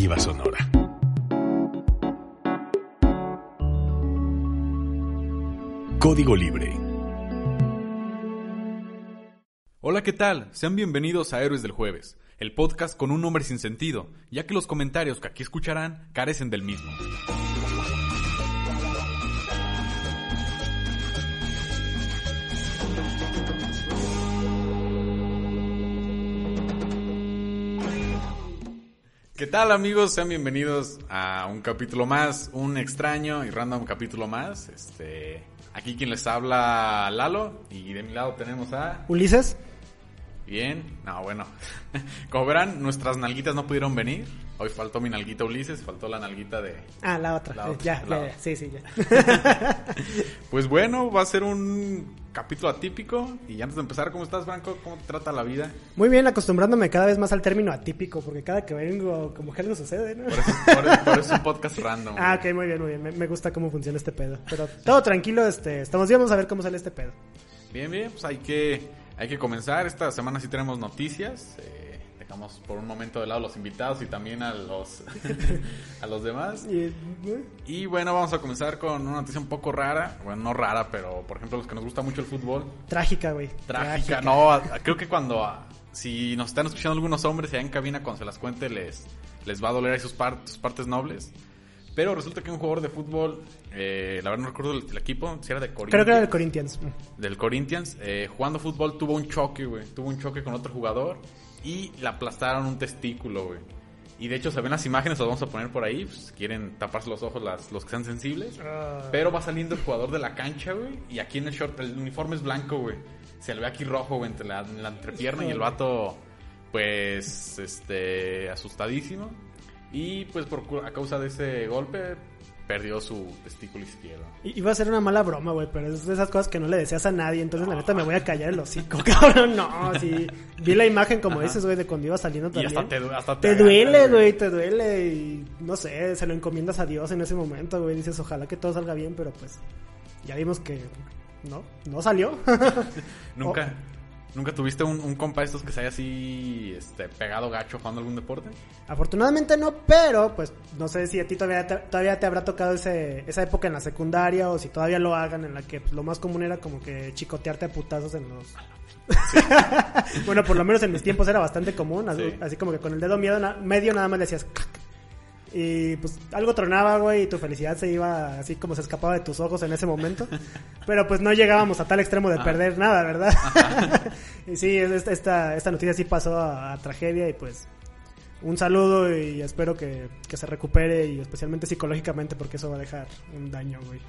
Sonora. Código Libre. Hola, ¿qué tal? Sean bienvenidos a Héroes del Jueves, el podcast con un nombre sin sentido, ya que los comentarios que aquí escucharán carecen del mismo. ¿Qué tal amigos? Sean bienvenidos a un capítulo más, un extraño y random capítulo más. Este, aquí quien les habla Lalo y de mi lado tenemos a Ulises. Bien, no, bueno. Como verán, nuestras nalguitas no pudieron venir. Hoy faltó mi nalguita Ulises, faltó la nalguita de... Ah, la otra. La otra, ya, la ya, otra. sí, sí, ya. Pues bueno, va a ser un capítulo atípico. Y antes de empezar, ¿cómo estás, Franco? ¿Cómo te trata la vida? Muy bien, acostumbrándome cada vez más al término atípico, porque cada que vengo, como que algo sucede, ¿no? Por eso, por- por eso es un podcast random. Ah, ok, muy bien, muy bien. Me, me gusta cómo funciona este pedo. Pero todo tranquilo, este, estamos bien, vamos a ver cómo sale este pedo. Bien, bien, pues hay que, hay que comenzar. Esta semana sí tenemos noticias. Eh, dejamos por un momento de lado los invitados y también a los, a los demás. Y, ¿eh? Y bueno, vamos a comenzar con una noticia un poco rara. Bueno, no rara, pero por ejemplo, los que nos gusta mucho el fútbol. Trágica, güey. Trágica. No, creo que cuando. si nos están escuchando algunos hombres allá en cabina, cuando se las cuente, les, les va a doler ahí sus, par- sus partes nobles. Pero resulta que un jugador de fútbol, eh, la verdad no recuerdo el, el equipo, si era de Corinthians. Creo que era el Corinthians. Del Corinthians, eh, jugando fútbol tuvo un choque, güey. Tuvo un choque con otro jugador y le aplastaron un testículo, güey. Y de hecho se ven las imágenes, las vamos a poner por ahí, pues, quieren taparse los ojos las, los que sean sensibles. Ah. Pero va saliendo el jugador de la cancha, güey. Y aquí en el short, el uniforme es blanco, güey. Se le ve aquí rojo, güey, entre la, la entrepierna y el vato, pues, este, asustadísimo. Y pues por, a causa de ese golpe, perdió su testículo izquierdo. Iba a ser una mala broma, güey, pero es de esas cosas que no le deseas a nadie, entonces la neta me voy a callar el hocico, cabrón. No, sí. Vi la imagen, como Ajá. dices, güey, de cuando iba saliendo Y también. hasta te, du- hasta Te duele, güey, te duele y no sé, se lo encomiendas a Dios en ese momento, güey. Dices, ojalá que todo salga bien, pero pues ya vimos que no, no salió. ¿Nunca, ¿Nunca tuviste un, un compa de estos que se haya así este, pegado gacho jugando algún deporte? Afortunadamente no, pero pues no sé si a ti todavía te, todavía te habrá tocado ese, esa época en la secundaria o si todavía lo hagan en la que pues, lo más común era como que chicotearte a putazos en los... bueno, por lo menos en mis tiempos era bastante común, así, Sí. así como que con el dedo medio, na- medio nada más le clac. Y pues algo tronaba, güey, y tu felicidad se iba así como se escapaba de tus ojos en ese momento. Pero pues no llegábamos a tal extremo de Ajá. perder nada, ¿verdad? y sí, esta, esta, noticia sí pasó a, a tragedia y pues un saludo y espero que, que se recupere y especialmente psicológicamente porque eso va a dejar un daño, güey.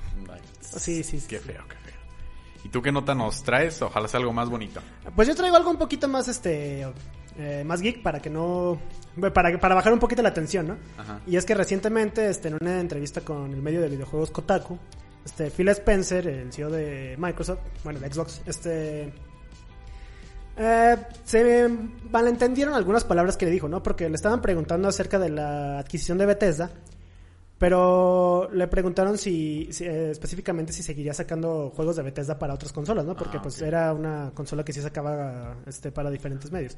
Sí, sí, sí. Qué feo, qué feo. ¿Y tú qué nota nos traes? Ojalá sea algo más bonito. Pues yo traigo algo un poquito más, este, eh, más geek para que no, para, para bajar un poquito la tensión, ¿no? Ajá. Y es que recientemente, este, en una entrevista con el medio de videojuegos Kotaku, este, Phil Spencer, el CEO de Microsoft, bueno, de Xbox, este, eh, se malentendieron algunas palabras que le dijo, ¿no? Porque le estaban preguntando acerca de la adquisición de Bethesda, pero le preguntaron si, si, eh, específicamente si seguiría sacando juegos de Bethesda para otras consolas, ¿no? Porque Ah, pues era una consola que sí sacaba este para diferentes medios.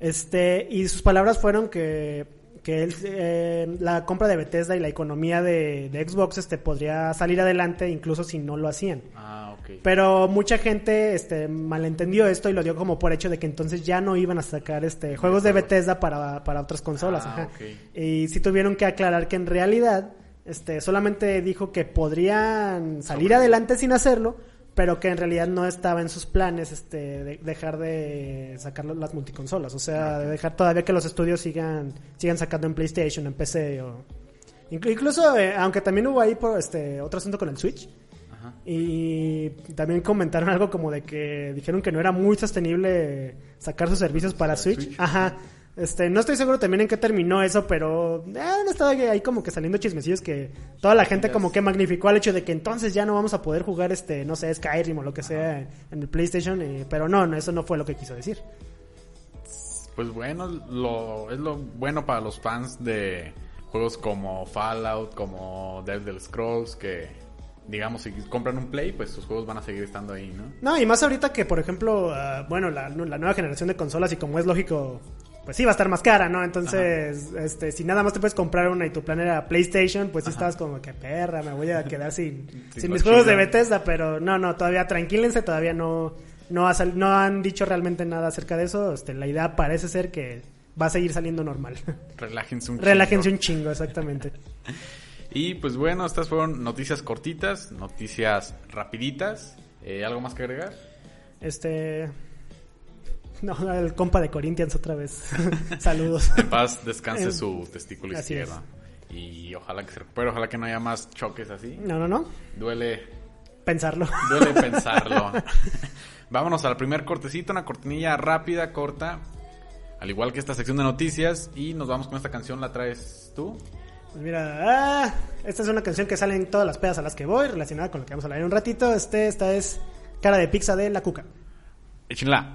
Este, y sus palabras fueron que, que él, eh, la compra de Bethesda y la economía de, de Xbox este, podría salir adelante incluso si no lo hacían. Ah. Pero mucha gente este, malentendió esto y lo dio como por hecho de que entonces ya no iban a sacar este, juegos de Bethesda para, para otras consolas. Ah, ajá. Y sí tuvieron que aclarar que en realidad este, solamente dijo que podrían salir Sobre- adelante sin hacerlo, pero que en realidad no estaba en sus planes este, de- dejar de sacar las multiconsolas. O sea, de dejar todavía que los estudios sigan, sigan sacando en PlayStation, en PC o... Inclu- Incluso, eh, aunque también hubo ahí por este otro asunto con el Switch, Ajá. y también comentaron algo como de que dijeron que no era muy sostenible sacar sus servicios para Para Switch. Switch. Ajá. Este, no estoy seguro también en qué terminó eso, pero eh, han estado ahí como que saliendo chismecillos que toda la gente como que magnificó el hecho de que entonces ya no vamos a poder jugar este, no sé, Skyrim o lo que sea en el PlayStation, y- pero no, no, eso no fue lo que quiso decir. Pues bueno, lo, es lo bueno para los fans de juegos como Fallout, como Dead Del Scrolls, que digamos si compran un Play, pues sus juegos van a seguir estando ahí, ¿no? No, y más ahorita que, por ejemplo, ah, bueno, la, la nueva generación de consolas y como es lógico, pues sí va a estar más cara, ¿no? Entonces, este, si nada más te puedes comprar una y tu plan era PlayStation, pues sí estabas como que perra, me voy a quedar sin, Sin mis juegos de. Bethesda, pero no, no, todavía tranquílense, todavía no, no, ha sal- no han dicho realmente nada acerca de eso. Este, la idea parece ser que va a seguir saliendo normal. Relájense un Relájense chingo. un chingo, exactamente. Y pues bueno, estas fueron noticias cortitas, noticias rapiditas. Eh, ¿Algo más que agregar? Este. No, el compa de Corinthians otra vez. Saludos. En paz descanse su testículo Así izquierdo. Y ojalá que se recupere, ojalá que no haya más choques así. No, no, no. Duele, Pensarlo. duele pensarlo. Vámonos al primer cortecito, una cortinilla rápida, corta. Al igual que esta sección de noticias. Y nos vamos con esta canción, ¿la traes tú? Pues mira, ah, esta es una canción que sale en todas las pedas a las que voy, relacionada con lo que vamos a hablar en un ratito. Este, esta es Cara de Pizza de La Cuca. Échenla.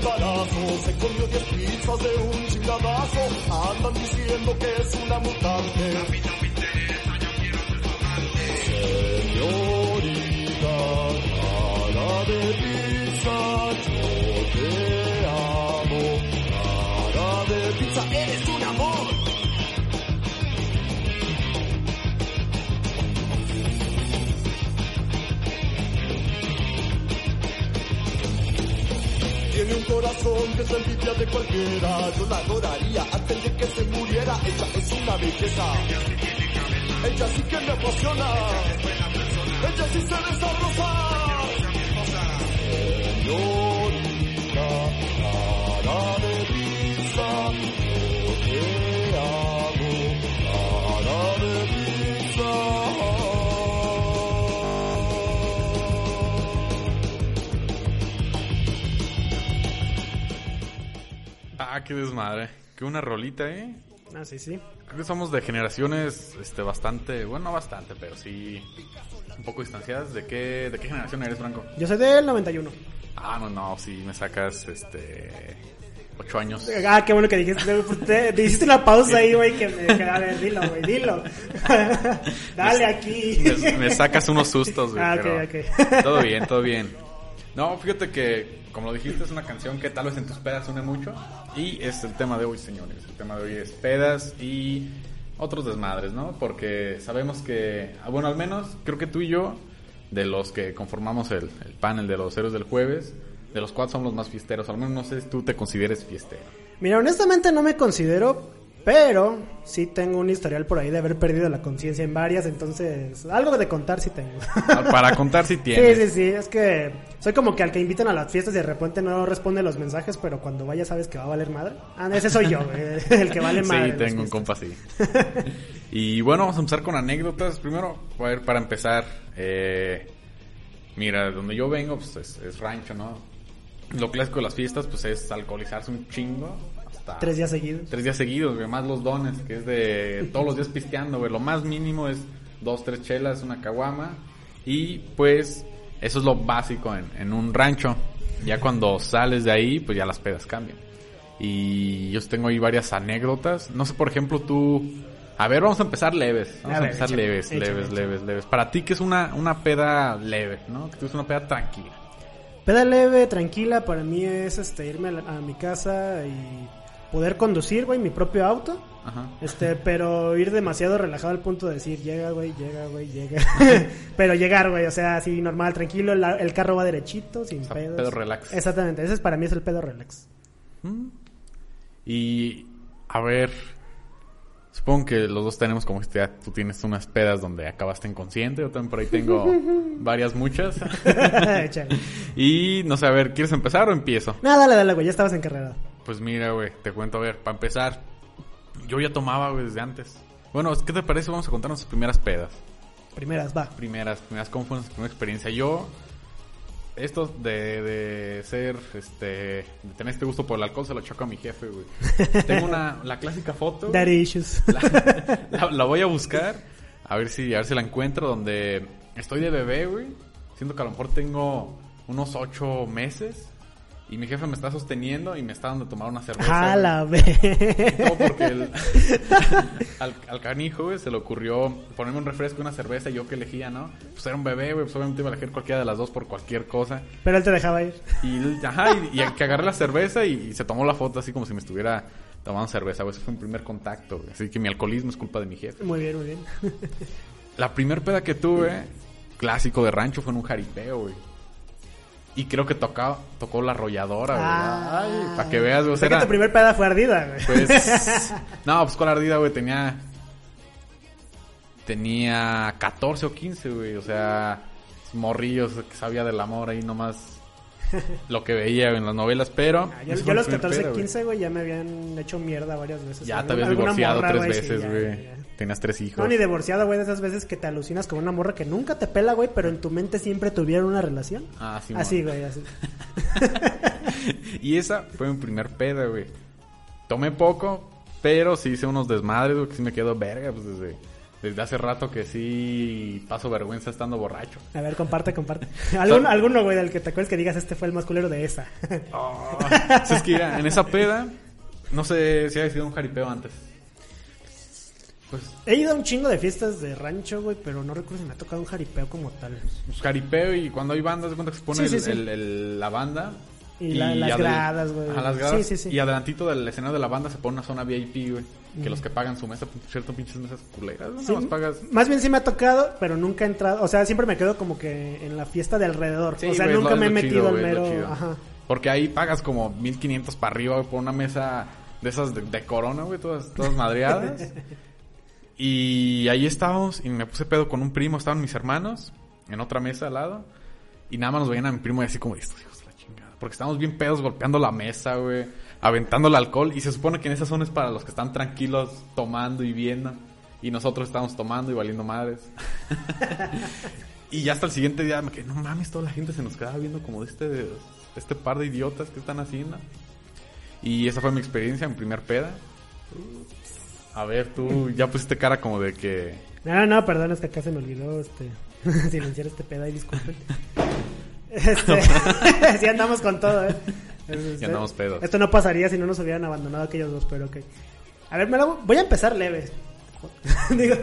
se comió 10 pizzas de un chingadazo. Andan diciendo que es una mutante. Señorita, cara de pizza, yo te corazón que la envidia de cualquiera. Yo la adoraría antes de que se muriera. Ella es una belleza. Ella sí que me apasiona. Ella sí se desarrolla. Ah, qué desmadre. Qué una rolita, ¿eh? Ah, sí, sí. Creo que somos de generaciones este, bastante, bueno, no bastante, pero sí un poco distanciadas. ¿De qué, de qué generación eres, Franco? Yo soy del 91. Ah, no, no, sí, me sacas este, ocho años. Ah, qué bueno que dijiste. Te, te hiciste una pausa ahí, güey, que me que, A ver, dilo, güey, dilo. Dale aquí. Me, me sacas unos sustos, güey. Ah, ok, ok. Todo bien, todo bien. No, fíjate que, como lo dijiste, es una canción que tal vez en tus pedas suene mucho. Y es el tema de hoy, señores. El tema de hoy es pedas y otros desmadres, ¿no? Porque sabemos que, ah, bueno, al menos creo que tú y yo, de los que conformamos el, el panel de los héroes del jueves, de los cuatro somos los más fiesteros. Al menos no sé si tú te consideres fiestero. Mira, honestamente no me considero, pero sí tengo un historial por ahí de haber perdido la conciencia en varias, entonces algo de contar sí tengo. Ah, Para contar si Sí, tienes. sí, sí, es que soy como que al que invitan a las fiestas y de repente no responde los mensajes, pero cuando vaya sabes que va a valer madre. Ah, ese soy yo, güey, el que vale madre. Sí, tengo un compa así. y bueno, vamos a empezar con anécdotas. Primero, a ver, para empezar, eh, mira, donde yo vengo, pues es, es rancho, ¿no? Lo clásico de las fiestas, pues es alcoholizarse un chingo. Hasta Tres días seguidos. Tres días seguidos, güey, más los dones, que es de todos los días pisteando, güey. Lo más mínimo es dos, tres chelas, una caguama. Y pues, eso es lo básico en, en un rancho. Ya cuando sales de ahí, pues ya las pedas cambian. Y yo tengo ahí varias anécdotas. No sé, por ejemplo, tú... A ver, vamos a empezar leves. Vamos A a, ver, empezar leves, leves, leves, leves. Para ti, que es una, una peda leve, ¿no? Que tú es una peda tranquila. Peda leve, tranquila, para mí es este irme a, la- a mi casa y poder conducir, güey, mi propio auto. Ajá. Este, pero ir demasiado relajado al punto de decir, llega, güey, llega, güey, llega. pero llegar, güey, o sea, así normal, tranquilo, la- el carro va derechito, sin sea, pedos. pedo relax. Exactamente, ese es para mí es el pedo relax. Y a ver, supongo que los dos tenemos como este, tú tienes unas pedas donde acabaste inconsciente, yo también por ahí tengo varias muchas. Y no sé, a ver, ¿quieres empezar o empiezo? No, dale, dale, güey, ya estabas encarrerado. Pues mira, güey, te cuento, a ver, para empezar, yo ya tomaba, güey, desde antes. Bueno, ¿qué te parece? Vamos a contar nuestras primeras pedas. Primeras, va. Primeras, primeras, ¿cómo fue nuestra primera experiencia? Yo, esto de, de ser, este, de tener este gusto por el alcohol se lo choco a mi jefe, güey. Tengo una, la clásica foto. Daddy issues. La, la- la voy a buscar. A ver si, a ver si la encuentro donde estoy de bebé, güey. Siento que a lo mejor tengo unos ocho meses. Y mi jefe me está sosteniendo y me está dando a tomar una cerveza. A güey. la vez. Todo porque el- al, al canijo, güey, se le ocurrió ponerme un refresco y una cerveza y yo que elegía, ¿no? Pues era un bebé, güey, pues obviamente iba a elegir cualquiera de las dos por cualquier cosa. Pero él te dejaba ir. Y, ajá, y, y que agarré la cerveza y, y se tomó la foto así como si me estuviera tomando cerveza, güey. Ese fue mi primer contacto, güey. Así que mi alcoholismo es culpa de mi jefe. Muy bien, muy bien. La primer peda que tuve, clásico de rancho, fue en un jaripeo, güey. Y creo que tocaba, tocó la arrolladora, güey. Ah. Ay, para que veas, güey. O sea que tu primer peda fue ardida, güey. pues. no, pues con la ardida, güey, tenía. Tenía 14 o 15, güey. O sea, morrillos que sabía del amor ahí nomás. Lo que veía en las novelas, pero. Ah, yo, a los primer 14, pedo, güey. 15, güey, ya me habían hecho mierda varias veces. Ya te habías divorciado tres veces, güey. Tenías tres hijos. No, ni divorciado, güey, de esas veces que te alucinas con una morra que nunca te pela, güey, pero en tu mente siempre tuvieron una relación. Ah, sí, Así, güey, así. Y esa fue mi primer peda, güey. Tomé poco, pero sí hice unos desmadres, güey, que sí me quedo verga, pues desde, desde hace rato que sí paso vergüenza estando borracho. A ver, comparte, comparte. ¿Alguno, alguno, güey, del que te acuerdes que digas este fue el más culero de esa? Oh, pues es que en esa peda, no sé si había sido un jaripeo antes. Pues, He ido a un chingo de fiestas de rancho, güey, pero no recuerdo si me ha tocado un jaripeo como tal. pues, jaripeo y cuando hay bandas, de cuenta que se pone Sí, el- sí, sí. el- el- la banda. Y la- las adel- gradas, güey. Ajá, las gradas. Sí, sí, sí. Y adelantito del escenario de la banda se pone una zona VIP, güey. Que los que pagan su mesa, cierto, pinches mesas culeras, ¿no? Más pagas... Más bien sí me ha tocado, pero nunca he entrado. O sea, siempre me quedo como que en la fiesta de alrededor. O sea, nunca me he metido al mero. Ajá. Porque ahí pagas como 1500 para arriba güey, por una mesa de esas de, de corona, güey, todas, todas madreadas. y ahí estábamos y me puse pedo con un primo, estaban mis hermanos en otra mesa al lado. Y nada más nos veían a mi primo y así como, hijos la chingada. Porque estábamos bien pedos golpeando la mesa, güey, aventando el alcohol. Y se supone que en esa zona es para los que están tranquilos tomando y viendo. Y nosotros estábamos tomando y valiendo madres. Y ya hasta el siguiente día me quedé, no mames, toda la gente se nos quedaba viendo como de este, de este par de idiotas que están haciendo. Y esa fue mi experiencia, mi primer peda. A ver, tú ya pusiste cara como de que... No, no, perdón, es que acá se me olvidó este, silenciar este peda y disculpen. Este, sí andamos con todo, ¿eh? Este, andamos pedos. Esto no pasaría si no nos hubieran abandonado aquellos dos, pero ok. A ver, me voy- voy a empezar leve. Digo,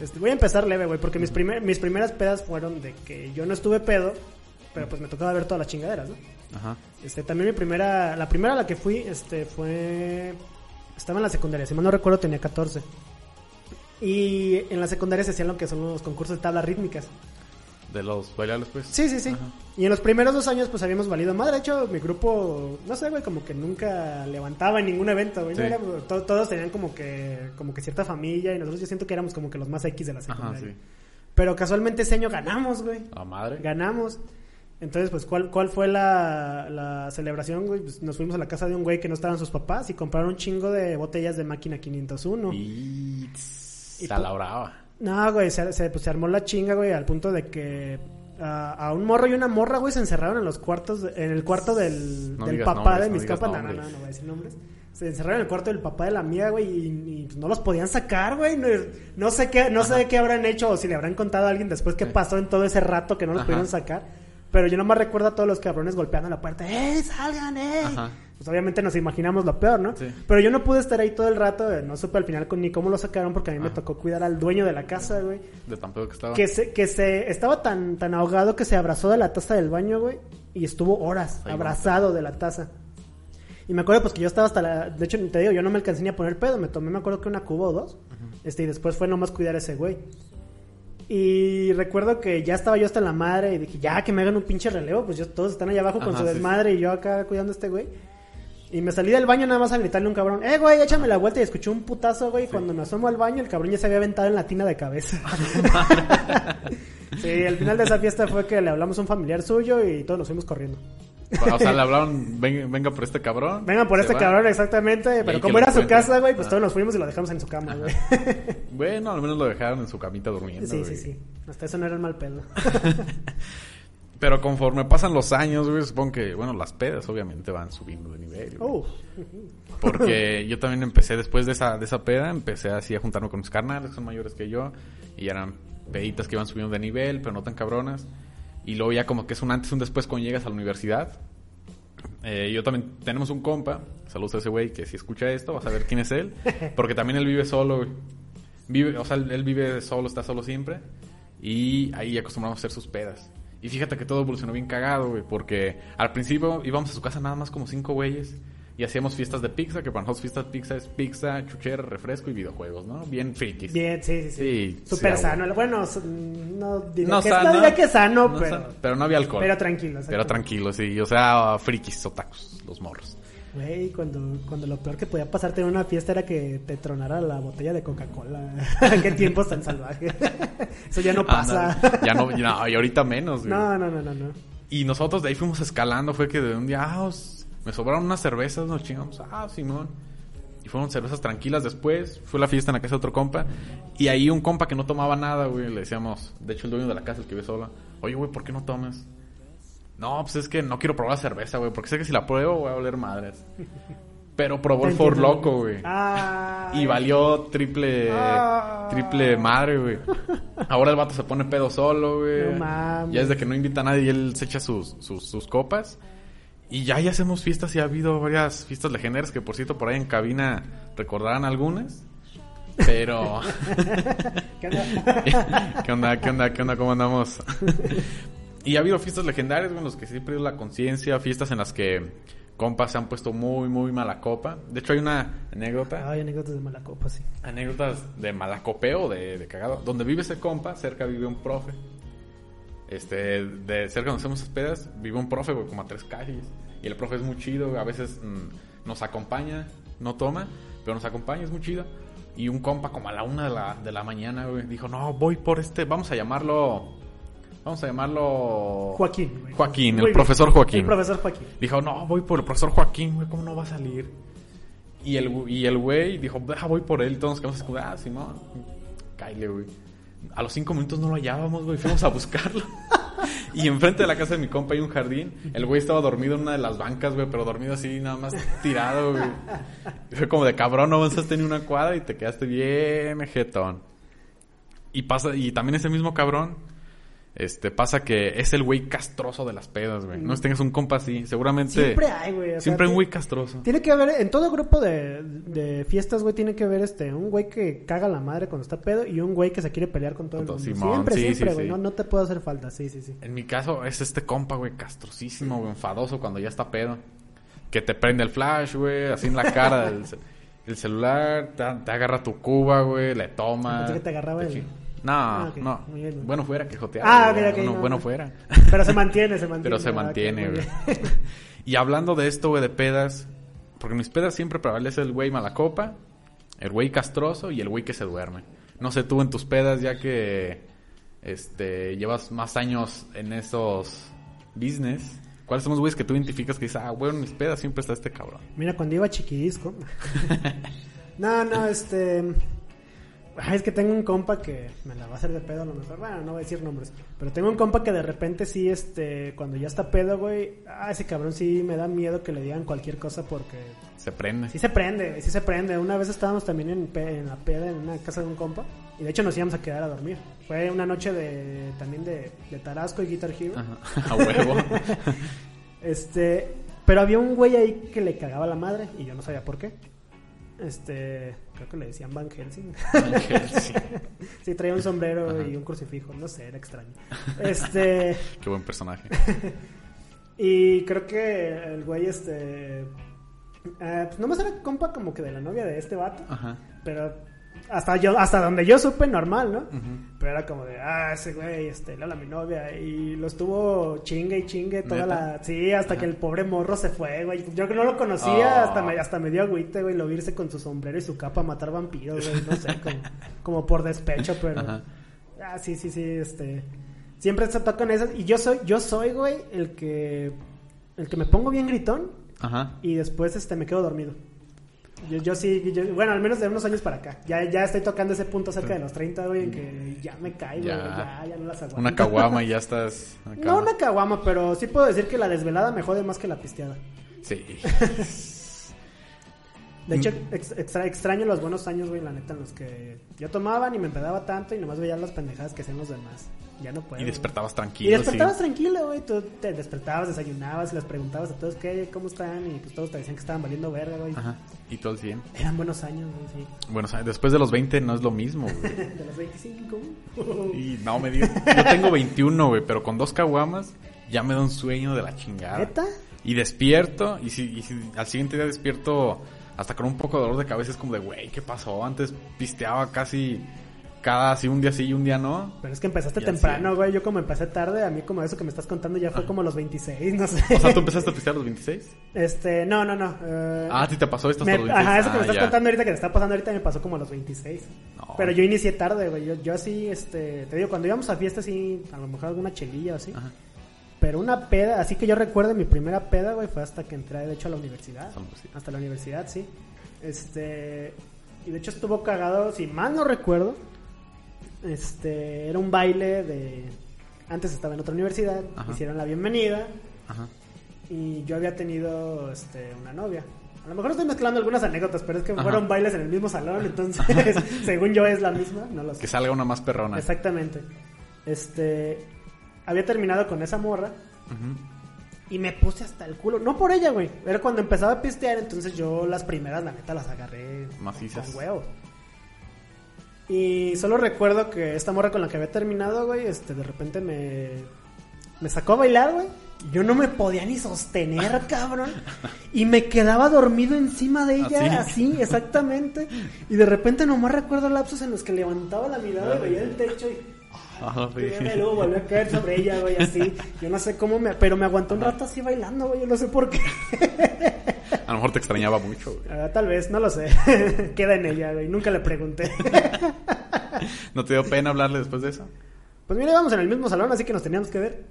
este, voy a empezar leve, güey, porque mis, primer, mis primeras pedas fueron de que yo no estuve pedo, pero pues me tocaba ver todas las chingaderas, ¿no? Ajá. Este, también mi primera, la primera a la que fui, este, fue, estaba en la secundaria, si mal no recuerdo tenía 14. Y en la secundaria se hacían lo que son los concursos de tablas rítmicas. De los bailables, pues. Sí, sí, sí. Ajá. Y en los primeros dos años, pues habíamos valido madre. De hecho, mi grupo, no sé, güey, como que nunca levantaba en ningún evento, güey. No Sí. era- to- todos tenían como que, como que cierta familia y nosotros yo siento que éramos como que los más X de la Ajá, secundaria. sí. Pero casualmente ese año ganamos, güey. A madre. Ganamos. Entonces, pues, ¿cuál, cuál fue la, la celebración, güey? Pues nos fuimos a la casa de un güey que no estaban sus papás y compraron un chingo de botellas de máquina 501. Y... Y Se tú- la brava. No, güey, se, se, pues, se armó la chinga, güey, al punto de que a un morro y una morra, güey, se encerraron en los cuartos, en el cuarto del, No papá nombres, de no mis digas capas. No, no, no, no voy a decir nombres. Se encerraron en el cuarto del papá de la mía, güey, y, y, pues, no los podían sacar, güey. No, no sé qué, no sé qué habrán hecho o si le habrán contado a alguien después qué pasó en todo ese rato que no los Ajá. pudieron sacar. Pero yo nomás recuerdo a todos los cabrones golpeando la puerta. ¡Ey, salgan, ey! Ajá. Pues obviamente nos imaginamos lo peor, ¿no? Sí. Pero yo no pude estar ahí todo el rato, eh, no supe al final con, ni cómo lo sacaron porque a mí me Ajá. tocó cuidar al dueño de la casa, güey. De tan pedo que estaba. Que se, que se estaba tan, tan ahogado que se abrazó de la taza del baño, güey. Y estuvo horas Ahí va. abrazado de la taza. Y me acuerdo pues que yo estaba hasta la... De hecho, te digo, yo no me alcancé ni a poner pedo. Me tomé, me acuerdo que una cuba o dos. Este, y después fue nomás cuidar a ese güey. Y recuerdo que ya estaba yo hasta la madre y dije, ya que me hagan un pinche relevo, pues yo, todos están allá abajo con Ajá, su sí, desmadre y yo acá cuidando a este güey. Y me salí del baño nada más a gritarle a un cabrón, eh, güey, échame la vuelta y escuché un putazo, güey. Cuando me asomo al baño, el cabrón ya se había aventado en la tina de cabeza. sí, el final de esa fiesta fue que le hablamos a un familiar suyo y todos nos fuimos corriendo. O sea, le hablaron, venga, venga por este cabrón. Vengan por este va. cabrón, exactamente. Pero como era su casa, güey, pues Ah. todos nos fuimos y lo dejamos en su cama, güey. Bueno, al menos lo dejaron en su camita durmiendo. Sí, sí, güey. sí. Hasta eso no era el mal pedo. Pero conforme pasan los años, güey, supongo que, bueno, las pedas obviamente van subiendo de nivel. güey. Oh, Porque yo también empecé después de esa, de esa peda, empecé así a juntarme con mis carnales que son mayores que yo. Y eran peditas que iban subiendo de nivel, pero no tan cabronas. Y luego ya como que es un antes y un después cuando llegas a la universidad. Eh, yo también tenemos un compa, saludos a ese güey que si escucha esto vas a ver quién es él. Porque también él vive solo. Vive, o sea, él él vive solo, está solo siempre. Y ahí acostumbramos a hacer sus pedas. Y fíjate que todo evolucionó bien cagado, güey. Porque al principio íbamos a su casa nada más como cinco güeyes. Y hacíamos fiestas de pizza, que para nosotros fiestas de pizza es pizza, chuchera, refresco y videojuegos, ¿no? Bien frikis. bien, sí, sí, sí. Súper sí, sano. Bueno, no diría, No que, sano. no diría que sano, No pero, sano, pero no había alcohol. pero tranquilo. Pero tranquilo, sí. O sea, frikis, otacos, los morros. Güey, cuando, cuando lo peor que podía pasarte en una fiesta era que te tronara la botella de Coca-Cola. Qué tiempos tan salvajes. Eso ya no pasa. Ya no, ya- y ahorita menos, güey. No, no, no, no, no. Y nosotros de ahí fuimos escalando. Fue que de un día, ah, os- me sobraron unas cervezas, nos chingamos. Ah, Simón. Y fueron cervezas tranquilas después. Fue la fiesta en la casa de otro compa. Y ahí un compa que no tomaba nada, güey. Le decíamos, de hecho, el dueño de la casa, el que vive sola. Oye, güey, ¿por qué no tomas? No, pues es que no quiero probar la cerveza, güey. Porque sé que si la pruebo voy a oler madres. Pero probó el For. Loco, güey. Y valió triple, Ah. triple madre, güey. Ahora el vato se pone pedo solo, güey. No mames. Ya desde que no invita a nadie y él se echa sus, sus, sus copas. Y ya, ya hacemos fiestas y ha habido varias fiestas legendarias que, por cierto, por ahí en cabina recordarán algunas. Pero... ¿Qué onda? ¿Qué onda? ¿Qué onda? ¿Qué onda? ¿Cómo andamos? y ha habido fiestas legendarias, en las que sí he perdido la conciencia. Fiestas en las que compas se han puesto muy, muy mala copa. De hecho, hay una anécdota Ay, anécdotas de mala copa, sí. anécdotas de malacopeo, de, de cagado. Donde vive ese compa, cerca vive un profe. Este, de cerca donde hacemos pedas, vive un profe, güey, como a tres calles. Y el profe es muy chido, a veces mm, nos acompaña, no toma, pero nos acompaña, es muy chido. Y un compa como a la una de la, de la mañana, güey, dijo, no, voy por este, vamos a llamarlo, vamos a llamarlo... Joaquín. güey. Joaquín, el profesor Joaquín. El profesor Joaquín. Dijo, no, voy por el profesor Joaquín, güey, ¿cómo no va a salir? Y el, y el güey dijo, ah, voy por él. Todos nos quedamos como, ah, Simón, cáile, güey. A los cinco minutos no lo hallábamos, güey, fuimos a buscarlo. y enfrente de la casa de mi compa hay un jardín. El güey estaba dormido en una de las bancas, güey, pero dormido así, nada más tirado, güey. Fue como de cabrón, no avanzaste ni una cuadra y te quedaste bien jetón. Y pasa, y también ese mismo cabrón, este, pasa que es el güey castroso de las pedas, güey. No que tengas un compa así, seguramente. Siempre hay, güey. o Siempre hay un güey castroso. Tiene que haber, en todo grupo de, de fiestas, güey, tiene que haber este, un güey que caga la madre cuando está pedo y un güey que se quiere pelear con todo el mundo. Simón, siempre, sí, siempre, sí, güey. sí. No, no te puede hacer falta, sí, sí, sí. En mi caso es este compa, güey, castrosísimo, güey, enfadoso cuando ya está pedo. Que te prende el flash, güey, así en la cara del el celular, te, te agarra tu cuba, güey, le toma. Que te agarraba el- No, Ah, no. muy bien, güey. Bueno fuera que jotear. Ah, güey, ok, ok, bueno, no, bueno no. fuera. Pero se mantiene, se mantiene. Pero se Ah, mantiene, güey. Y hablando de esto, güey, de pedas, porque mis pedas siempre prevalece el güey mala copa, el güey castroso y el güey que se duerme. No sé tú en tus pedas, ya que este llevas más años en esos business, ¿cuáles son los güeyes que tú identificas que dices, ah, güey, en mis pedas siempre está este cabrón? Mira, cuando iba a Chiquidisco. no, no, este. Ay, es que tengo un compa que me la va a hacer de pedo a lo mejor. Bueno, no voy a decir nombres. Pero tengo un compa que de repente sí, este. Cuando ya está pedo, güey. Ah, ese cabrón sí me da miedo que le digan cualquier cosa porque. Se prende. Sí se prende, sí se prende. Una vez estábamos también en, en la peda en una casa de un compa. Y de hecho nos íbamos a quedar a dormir. Fue una noche de también de, de Tarasco y Guitar Hero. Ajá, a huevo. Este, pero había un güey ahí que le cagaba la madre y yo no sabía por qué. Este, creo que le decían Van Helsing. Ángel, sí. sí, traía un sombrero Ajá. y un crucifijo, no sé, era extraño. Este, Qué buen personaje. y creo que el güey, este, eh, pues nomás era compa como que de la novia de este vato, Ajá. pero hasta yo, hasta donde yo supe normal, ¿no? Pero era como de, ah, ese güey, este, le habla a mi novia. Y lo estuvo chingue y chingue toda ¿Neta? la. Sí, hasta Ajá. que el pobre morro se fue, güey. Yo que no lo conocía, Oh. hasta, me, hasta me dio agüite, güey, lo irse con su sombrero y su capa a matar vampiros, güey. No sé, como, como por despecho, pero. Ajá. Ah, sí, sí, sí, este. Siempre se tocan esas. Y yo soy, yo soy, güey, el que. El que me pongo bien gritón Ajá. y después este me quedo dormido. Yo, yo sí, yo- bueno, al menos de unos años para acá. Ya, ya estoy tocando ese punto cerca de los 30, güey, en que ya me caigo, Ya. güey, ya, ya no las aguanto. Una caguama y ya estás. acá. No una caguama, pero sí puedo decir que la desvelada me jode más que la pisteada. Sí. De hecho, ex- extra- extraño los buenos años, güey, la neta, en los que yo tomaba ni me empedaba tanto y nomás veía las pendejadas que hacían los demás. Ya no puedo. Y despertabas Y tranquilo. despertabas sí. tranquilo, güey. Tú te despertabas, desayunabas, les preguntabas a todos qué, cómo están y pues todos te decían que estaban valiendo verga, güey. Ajá. Y todo el 100. Eran buenos años, güey, sí. Bueno, o sea, después de los 20 no es lo mismo, güey. De los 25. Y no me digas. Yo tengo 21, güey, pero con dos caguamas ya me da un sueño de la chingada. ¿Neta? Y despierto, y si, y si al siguiente día despierto hasta con un poco de dolor de cabeza, es como de, güey, ¿qué pasó? Antes pisteaba casi cada, así un día sí y un día no. Pero es que empezaste temprano, güey. Yo como empecé tarde, a mí como eso que me estás contando ya fue como a los 26, no sé. O sea, ¿tú empezaste a pistear a los 26? Este, no, no, no. eh, Ah, ¿sí te pasó esto hasta me- los 26? Ajá, eso que me Ah, estás ya. contando ahorita, que te está pasando ahorita, me pasó como a los 26. No. Pero yo inicié tarde, güey. Yo, yo así, este, te digo, cuando íbamos a fiestas, sí, a lo mejor alguna chelilla o así. Ajá. Pero una peda, así que yo recuerdo mi primera peda, güey, fue hasta que entré, de hecho, a la universidad. Hasta la universidad. Hasta la universidad, sí. Este, y de hecho estuvo cagado, si mal no recuerdo, este, era un baile de... Antes estaba en otra universidad, Ajá. hicieron la bienvenida Ajá. y yo había tenido este, una novia. A lo mejor estoy mezclando algunas anécdotas, pero es que Ajá. fueron bailes en el mismo salón, entonces, según yo es la misma, no lo sé. Que salga una más perrona. Exactamente. Este, había terminado con esa morra Ujú. y me puse hasta el culo. No por ella, güey. Era cuando empezaba a pistear, entonces yo las primeras, la neta, las agarré Macizas. con huevos. Y solo recuerdo que esta morra con la que había terminado, güey, este, de repente me, me sacó a bailar, güey. Yo no me podía ni sostener, cabrón. Y me quedaba dormido encima de ella, ¿Así? así, exactamente. Y de repente nomás recuerdo lapsos en los que levantaba la mirada y veía el techo y... Ah. Y luego volvió a caer sobre ella, güey, así. Yo no sé cómo me... Pero me aguantó un rato así bailando, güey. Yo no sé por qué. A lo mejor te extrañaba mucho, güey. Ah, tal vez, no lo sé. Queda en ella, güey. Nunca le pregunté. ¿No te dio pena hablarle después de eso? Pues mira, íbamos en el mismo salón, así que nos teníamos que ver.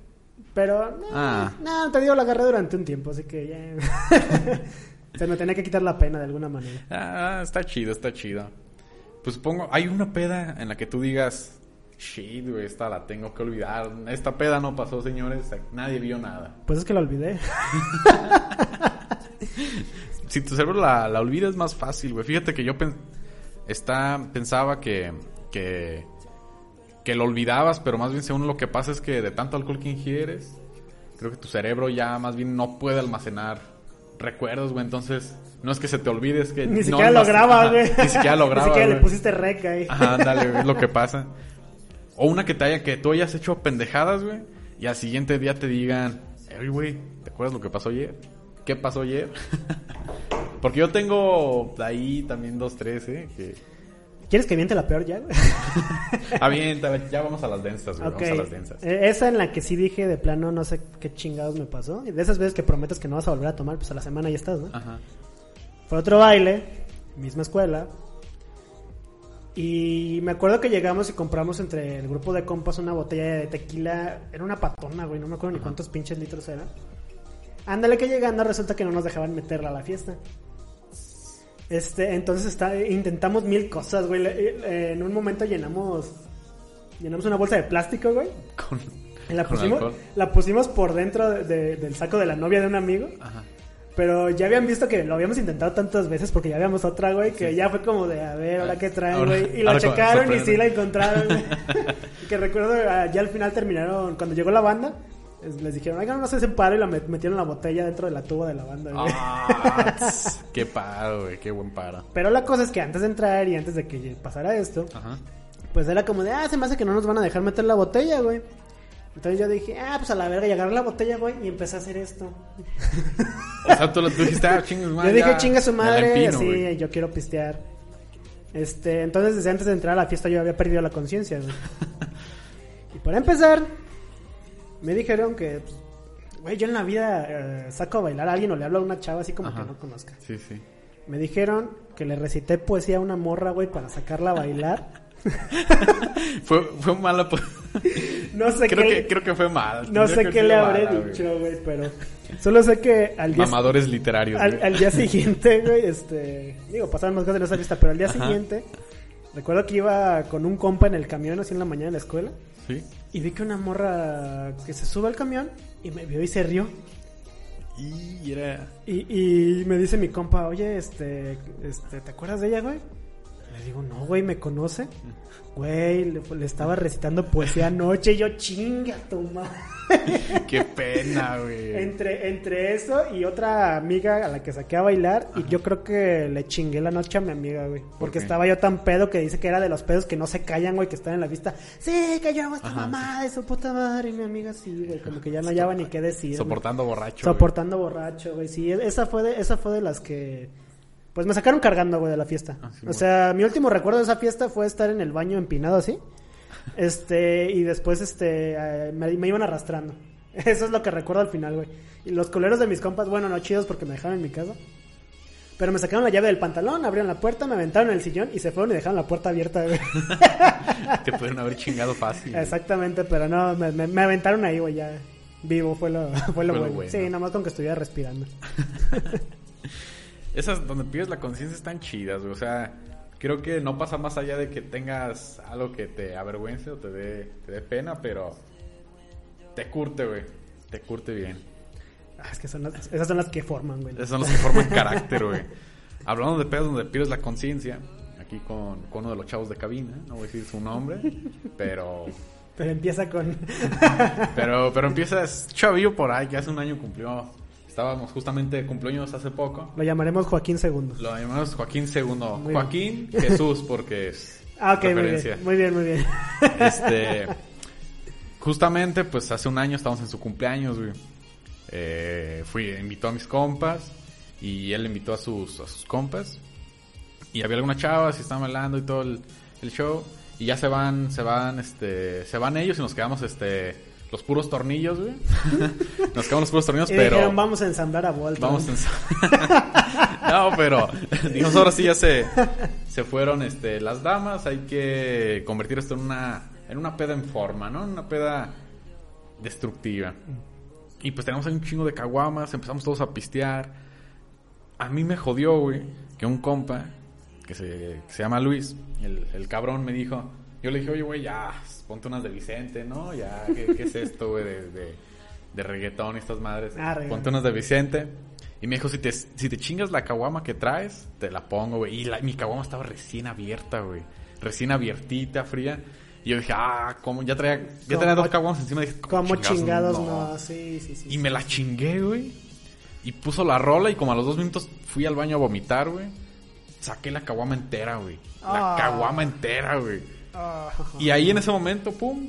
Pero, no, Ah. no, te digo, la agarré durante un tiempo, así que ya... Se me tenía que quitar la pena de alguna manera. Ah, está chido, está chido. Pues supongo, hay una peda en la que tú digas, shit, güey, esta la tengo que olvidar. Esta peda no pasó, señores. Nadie vio nada. Pues es que la olvidé. Si tu cerebro la, la olvida es más fácil, güey. Fíjate que yo pen- está, pensaba que, que, que lo olvidabas, pero más bien según lo que pasa es que de tanto alcohol que ingieres, creo que tu cerebro ya más bien no puede almacenar recuerdos, güey. Entonces, no es que se te olvide, es que... Ni no siquiera lo almac- graba, Ajá, güey. Ni siquiera lo graba, Ni siquiera le pusiste rec ahí. Ajá, ándale, es lo que pasa. O una que te haya, que tú hayas hecho pendejadas, güey, y al siguiente día te digan, "Ey, güey, ¿te acuerdas lo que pasó ayer? ¿Qué pasó ayer? Porque yo tengo ahí también dos, tres, ¿eh? Que... ¿Quieres que miente la peor ya? Avienta, ya vamos a las densas, güey, Ok. vamos a las densas. Eh, Esa en la que sí dije de plano no sé qué chingados me pasó. De esas veces que prometes que no vas a volver a tomar, pues a la semana ya estás, ¿no? Ajá. Fue otro baile, misma escuela. Y me acuerdo que llegamos y compramos entre el grupo de compas una botella de tequila. Era una patona, güey, no me acuerdo ni cuántos pinches litros era. Ándale que llegando resulta que no nos dejaban meterla a la fiesta. Este, entonces está, intentamos mil cosas, güey. Le- eh, En un momento llenamos llenamos una bolsa de plástico, güey. Con... La con pusimos, la pusimos por dentro de- de- del saco de la novia de un amigo. Ajá. Pero ya habían visto que lo habíamos intentado tantas veces porque ya habíamos otra, güey, que ya fue como de, a ver, ahora qué traen, Ahora- güey. Y la checaron y sí la encontraron, que recuerdo, ah, ya al final terminaron, cuando llegó la banda, les dijeron, oigan, no se paro y la met- metieron la botella dentro de la tuba de la banda, güey. Ah, tss, qué paro, güey, qué buen paro. Pero la cosa es que antes de entrar y antes de que pasara esto, Ajá. pues era como de, ah, se me hace que no nos van a dejar meter la botella, güey. Entonces yo dije, ah, pues a la verga, y agarré la botella, güey, y empecé a hacer esto. O sea, tú, tú dijiste, ah, chingue su madre. Yo dije, chinga su madre, sí, güey". yo quiero pistear. Este, entonces desde antes de entrar a la fiesta yo había perdido la conciencia, güey. y para empezar, me dijeron que, pues, güey, yo en la vida eh, saco a bailar a alguien o le hablo a una chava así como Ajá. que no conozca. Sí, sí. Me dijeron que le recité poesía a una morra, güey, para sacarla a bailar. fue, fue mala. No sé Creo qué, que, creo que fue mal. no sé qué le habré mala, dicho, güey, pero solo sé que al día, Mamadores literarios. al, día siguiente, güey, este, digo, pasaron más cosas en esa lista, pero al día Ajá. siguiente, recuerdo que iba con un compa en el camión así en la mañana en la escuela Sí. y vi que una morra que se sube al camión y me vio y se rió. Y era. Y, y me dice mi compa, oye, este, este, ¿te acuerdas de ella, güey? Le digo, no, güey, ¿me conoce? Güey, le, le estaba recitando poesía anoche y yo, chinga tu madre. Qué pena, güey. Entre, entre eso y otra amiga a la que saqué a bailar, y yo creo que le chingué la noche a mi amiga, güey. Porque estaba yo tan pedo que dice que era de los pedos que no se callan, güey, que están en la vista. Sí, que yo hago esta Ajá. mamada de su puta madre. Y mi amiga sí, güey, como que ya no hallaba ni qué decir. güey. Soportando borracho. güey. Soportando borracho, güey. Sí, esa fue de, esa fue de las que. Pues me sacaron cargando, güey, de la fiesta. Ah, sí, o sea, mi último recuerdo de esa fiesta fue estar en el baño empinado así. Este, y después, este, eh, me, me iban arrastrando. Eso es lo que recuerdo al final, güey. Y los coleros de mis compas, bueno, no chidos porque me dejaron en mi casa. Pero me sacaron la llave del pantalón, abrieron la puerta, me aventaron en el sillón y se fueron y dejaron la puerta abierta, güey. Te pudieron haber chingado fácil. güey. Exactamente, pero no, me, me- me aventaron ahí, güey, ya. Vivo, fue lo, fue lo bueno. bueno. Sí, nomás con que estuviera respirando. Esas donde pides la conciencia están chidas, güey. O sea, creo que no pasa más allá de que tengas algo que te avergüence o te dé, te dé pena, pero te curte, güey. Te curte bien. Ah, es que son las, esas son las que forman, güey. Esos son los que forman carácter, güey. Hablando de pedos donde pierdes la conciencia, aquí con, con uno de los chavos de cabina, no voy a decir su nombre, pero Pero empieza con... pero pero empiezas chavillo por ahí que hace un año cumplió. Estábamos justamente cumpleaños hace poco. Lo llamaremos Joaquín Segundos. Lo llamamos Joaquín Segundo. Muy Joaquín Jesús porque es Ah, ok, muy referencia. bien. Muy bien, muy bien. Este, justamente, pues hace un año estábamos en su cumpleaños, güey. Eh, fui, invitó a mis compas y él invitó a sus, a sus compas. Y había algunas chavas y estaban bailando y todo el, el show. Y ya se van, se van, este, se van ellos y nos quedamos, este, los puros tornillos, güey. nos quedamos los puros tornillos, Y pero... dijeron, vamos a ensamblar a Voltron. Vamos a ens- No, pero digamos ahora sí ya se, se fueron este, las damas, hay que convertir esto en una en una peda en forma, ¿no? En una peda destructiva. Y pues tenemos ahí un chingo de caguamas, empezamos todos a pistear. A mí me jodió, güey, que un compa que se, que se llama Luis, el, el cabrón me dijo, yo le dije, oye, güey, ya, ponte unas de Vicente, ¿no? Ya, ¿qué, qué es esto, güey, de, de, de reggaetón y estas madres? Ah, ponte unas de Vicente. Y me dijo, si te, si te chingas la caguama que traes, te la pongo, güey. Y la- mi caguama estaba recién abierta, güey. Recién abiertita, fría. Y yo dije, ah, ¿cómo? Ya traía, ya traía dos caguamas encima. Dije, Como chingados, no. Sí, sí, sí. y me la chingué, güey. Y puso la rola y como a los dos minutos fui al baño a vomitar, güey. Saqué la caguama entera, güey. La Ah. caguama entera, güey. Ah, Y ahí en ese momento, pum,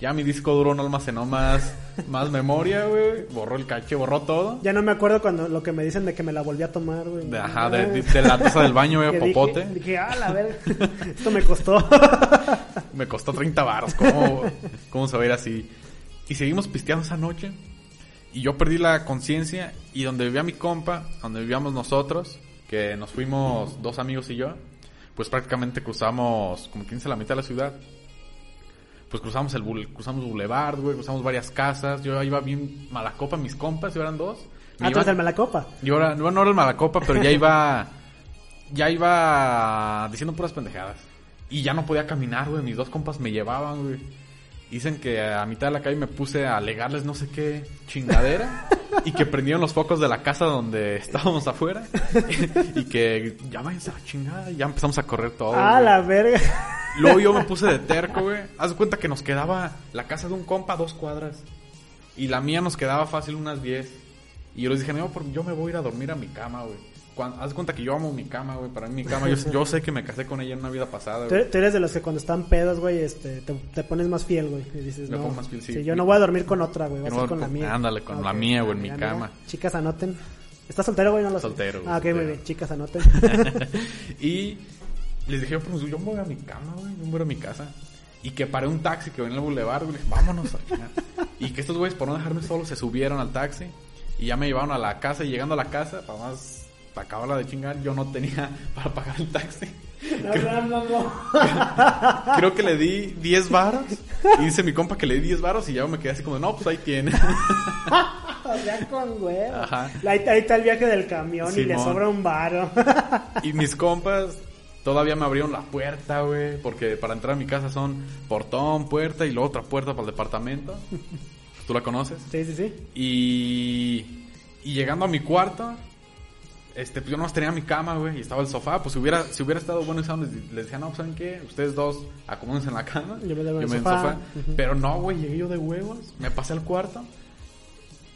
ya mi disco duro no almacenó más, más memoria, güey. Borró el caché, borró todo. ya no me acuerdo cuando lo que me dicen de que me la volví a tomar, güey. De, ajá, de, de- de la taza del baño, güey, Que dije- popote. Dije, ah, la verga, esto me costó. Me costó 30 baros. ¿Cómo, ¿Cómo se va a ir así? Y seguimos pisteando esa noche. Y yo perdí la conciencia. Y donde vivía mi compa, donde vivíamos nosotros, que nos fuimos dos amigos y yo, pues prácticamente cruzamos como 15 la mitad de la ciudad. Pues cruzamos el cruzamos Boulevard, güey, cruzamos varias casas. Yo iba bien mala copa, mis compas, yo eran dos. Me Ah, iban- tú eres el Malacopa. yo era, no, no era el malacopa, pero ya iba, ya iba diciendo puras pendejadas. Y ya no podía caminar, güey. Mis dos compas me llevaban, güey. Dicen que a mitad de la calle me puse a alegarles no sé qué chingadera. y que prendieron los focos de la casa donde estábamos afuera. y que ya váyanse a la chingada. Y ya empezamos a correr todo. Ah, güey. la verga. Luego yo me puse de terco, güey. Haz de cuenta que nos quedaba la casa de un compa a dos cuadras. Y la mía nos quedaba fácil unas 10. Y yo les dije, no, yo me voy a ir a dormir a mi cama, güey. Haz cuenta que yo amo mi cama, güey. Para mí mi cama, yo, yo sé que me casé con ella en una vida pasada, Tú, güey. tú eres de los que cuando están pedos, güey, este, te, te pones más fiel, güey. Y dices, Me no, pongo más fiel, sí. yo no voy a dormir con otra, güey, voy a ser con la mía. ándale, con la mía, güey, en mi cama. Chicas, anoten. ¿Estás soltero, güey? No lo sé. Soltero, Ah, ok, muy soltero. bien. Chicas, anoten. y les dije, pues yo me voy a mi cama, güey. Yo me voy a mi casa. Y que paré un taxi que venía en el boulevard, güey. Vámonos a la chingada. Y que estos güeyes, por no dejarme solo, se subieron al taxi. Y ya me llevaron a la casa. Y llegando a la casa, para más, para acabarla de chingar, yo no tenía para pagar el taxi. No, no, no, no. creo que le di 10 varos. Y dice mi compa que le di 10 varos y ya me quedé así como, no, pues ahí tiene. O sea, con huevo. Ajá. Ahí, ahí está el viaje del camión y le sobra un varo. Y mis compas todavía me abrieron la puerta, güey. Porque para entrar a mi casa son portón, puerta y luego otra puerta para el departamento. ¿Tú la conoces? sí, sí, sí. Y, y llegando a mi cuarto, este, pues yo nomás tenía mi cama, güey, y estaba el sofá. Pues si hubiera, si hubiera estado bueno, eso, les, les decía, no, pues, ¿saben qué? Ustedes dos acomódense en la cama. Yo me debo en el sofá. sofá. Pero no, güey, llegué yo de huevos, me pasé al cuarto.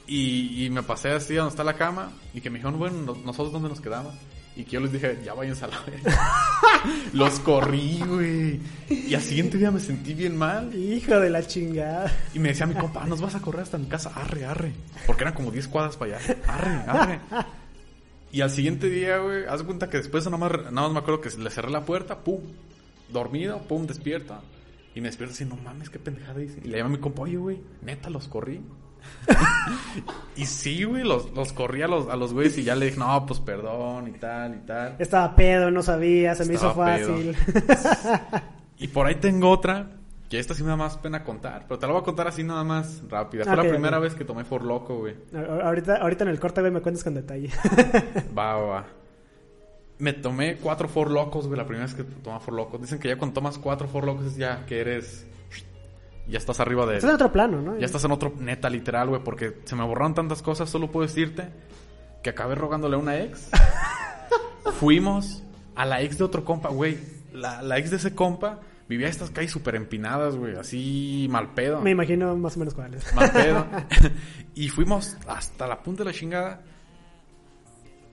Y, y me pasé así donde está la cama. Y que me dijeron, bueno, no- nosotros dónde nos quedamos. Y que yo les dije, ya váyanse a la. Los corrí, güey. Y al siguiente día me sentí bien mal. Hijo de la chingada. Y me decía mi compa, "Ah, nos vas a correr hasta mi casa, arre, arre. Porque eran como 10 cuadras para allá, arre, arre. Y al siguiente día, güey, haz cuenta que después nada más, nada más me acuerdo que le cerré la puerta, pum, dormido, pum, despierta. Y me despierto así, no mames, qué pendejada hice. Y le llamo a mi compa, oye, güey, neta, los corrí. y sí, güey, los, los corrí a los, a los güeyes y ya le dije, no, pues perdón y tal y tal. Estaba pedo, no sabía, se me hizo fácil. Y por ahí tengo otra, que esta sí me da más pena contar, pero te la voy a contar así nada más rápida. Fue Ok, la primera vez que tomé For Loco, güey. Ahorita, ahorita en el corte, güey, me cuentas con detalle. Va, va, va. Me tomé cuatro For Locos, güey, la primera vez que tomé For Locos. Dicen que ya cuando tomas cuatro For Locos es ya que eres... Ya estás arriba de... Estás en otro plano, ¿no? Ya estás en otro neta, literal, güey, porque se me borraron tantas cosas. Solo puedo decirte que acabé rogándole a una ex. Fuimos a la ex de otro compa, güey. La, la ex de ese compa vivía estas calles súper empinadas, güey, así mal pedo. Me imagino más o menos cuáles. Mal pedo. y fuimos hasta la punta de la chingada.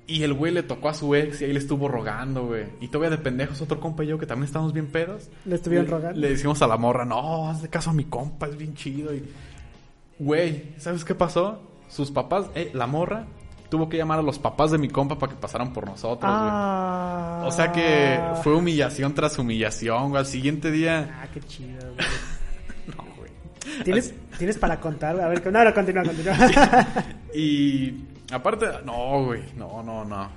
Y el güey le tocó a su ex y ahí le estuvo rogando, güey. Y todavía de pendejos, otro compa y yo que también estábamos bien pedos. Le estuvieron rogando. Le decimos a la morra, no, hazle caso a mi compa, es bien chido. Y, güey, ¿sabes qué pasó? Sus papás, eh, la morra, tuvo que llamar a los papás de mi compa para que pasaran por nosotros, güey. Ah. O sea que fue humillación tras humillación, güey. Al siguiente día... Ah, qué chido, güey. No, güey. ¿Tienes, ¿Tienes para contar? A ver, no, no, continúa, continúa. Y aparte, no, güey, no, no, no.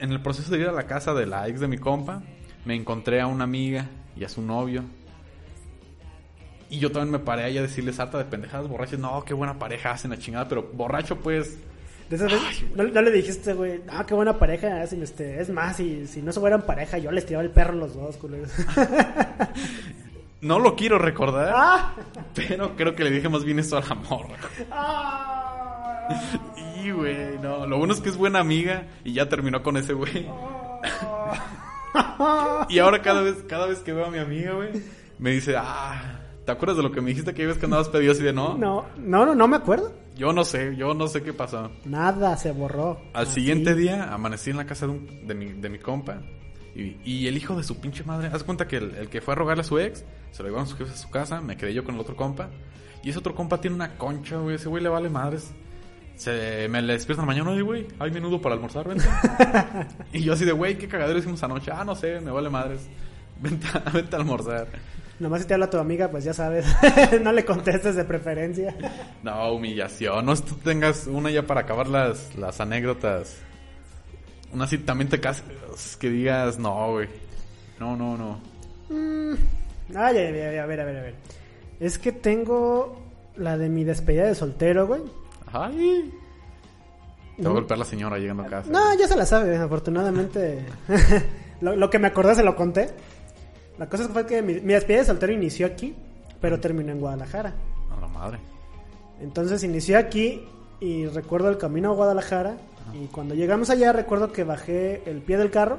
En el proceso de ir a la casa de la ex de mi compa, me encontré a una amiga y a su novio. Y yo también me paré ahí a decirles harta de pendejadas borrachas. No, qué buena pareja hacen la chingada, pero borracho pues... De esas veces, no, no le dijiste, güey, ah, qué buena pareja hacen, este, es más, si, si no se fueran pareja, yo les tiraba el perro a los dos, culeros. No lo quiero recordar, ¡Ah! pero creo que le dije más bien eso a la morra. ¡Ah! Y, güey, no. Lo bueno es que es buena amiga y ya terminó con ese güey. Y ahora cada vez, cada vez que veo a mi amiga, güey, me dice, ah, ¿te acuerdas de lo que me dijiste que vez que andabas pedido así de no? No, no, no, no me acuerdo. Yo no sé, yo no sé qué pasó. Nada, se borró. Al Así. siguiente día amanecí en la casa de, un- de, mi, de mi compa y, y el hijo de su pinche madre, haz cuenta que el, el que fue a rogarle a su ex, se lo llevaron sus jefes a su casa, me quedé yo con el otro compa y ese otro compa tiene una concha, güey, ese güey le vale madres. Se, me le despierta en la mañana, oye, güey, hay menudo para almorzar, vente. y yo así de, güey, ¿qué cagadero hicimos anoche? Ah, no sé, me vale madres. Vente, vente a almorzar. Nomás si te habla tu amiga, pues ya sabes. no le contestes de preferencia. No, humillación. No es tú tengas una ya para acabar las, las anécdotas. Una así también te casas que digas, no, güey. No, no, no. Ah, ya, ya, ya, a ver, a ver, a ver. Es que tengo la de mi despedida de soltero, güey. Ay. Te va a golpear la señora llegando a casa. No, ya se la sabe, afortunadamente. lo, lo que me acordé se lo conté. La cosa fue que mi, mi despedida de soltero inició aquí, pero terminó en Guadalajara. A la madre. Entonces inició aquí y recuerdo el camino a Guadalajara. Y cuando llegamos allá, recuerdo que bajé el pie del carro.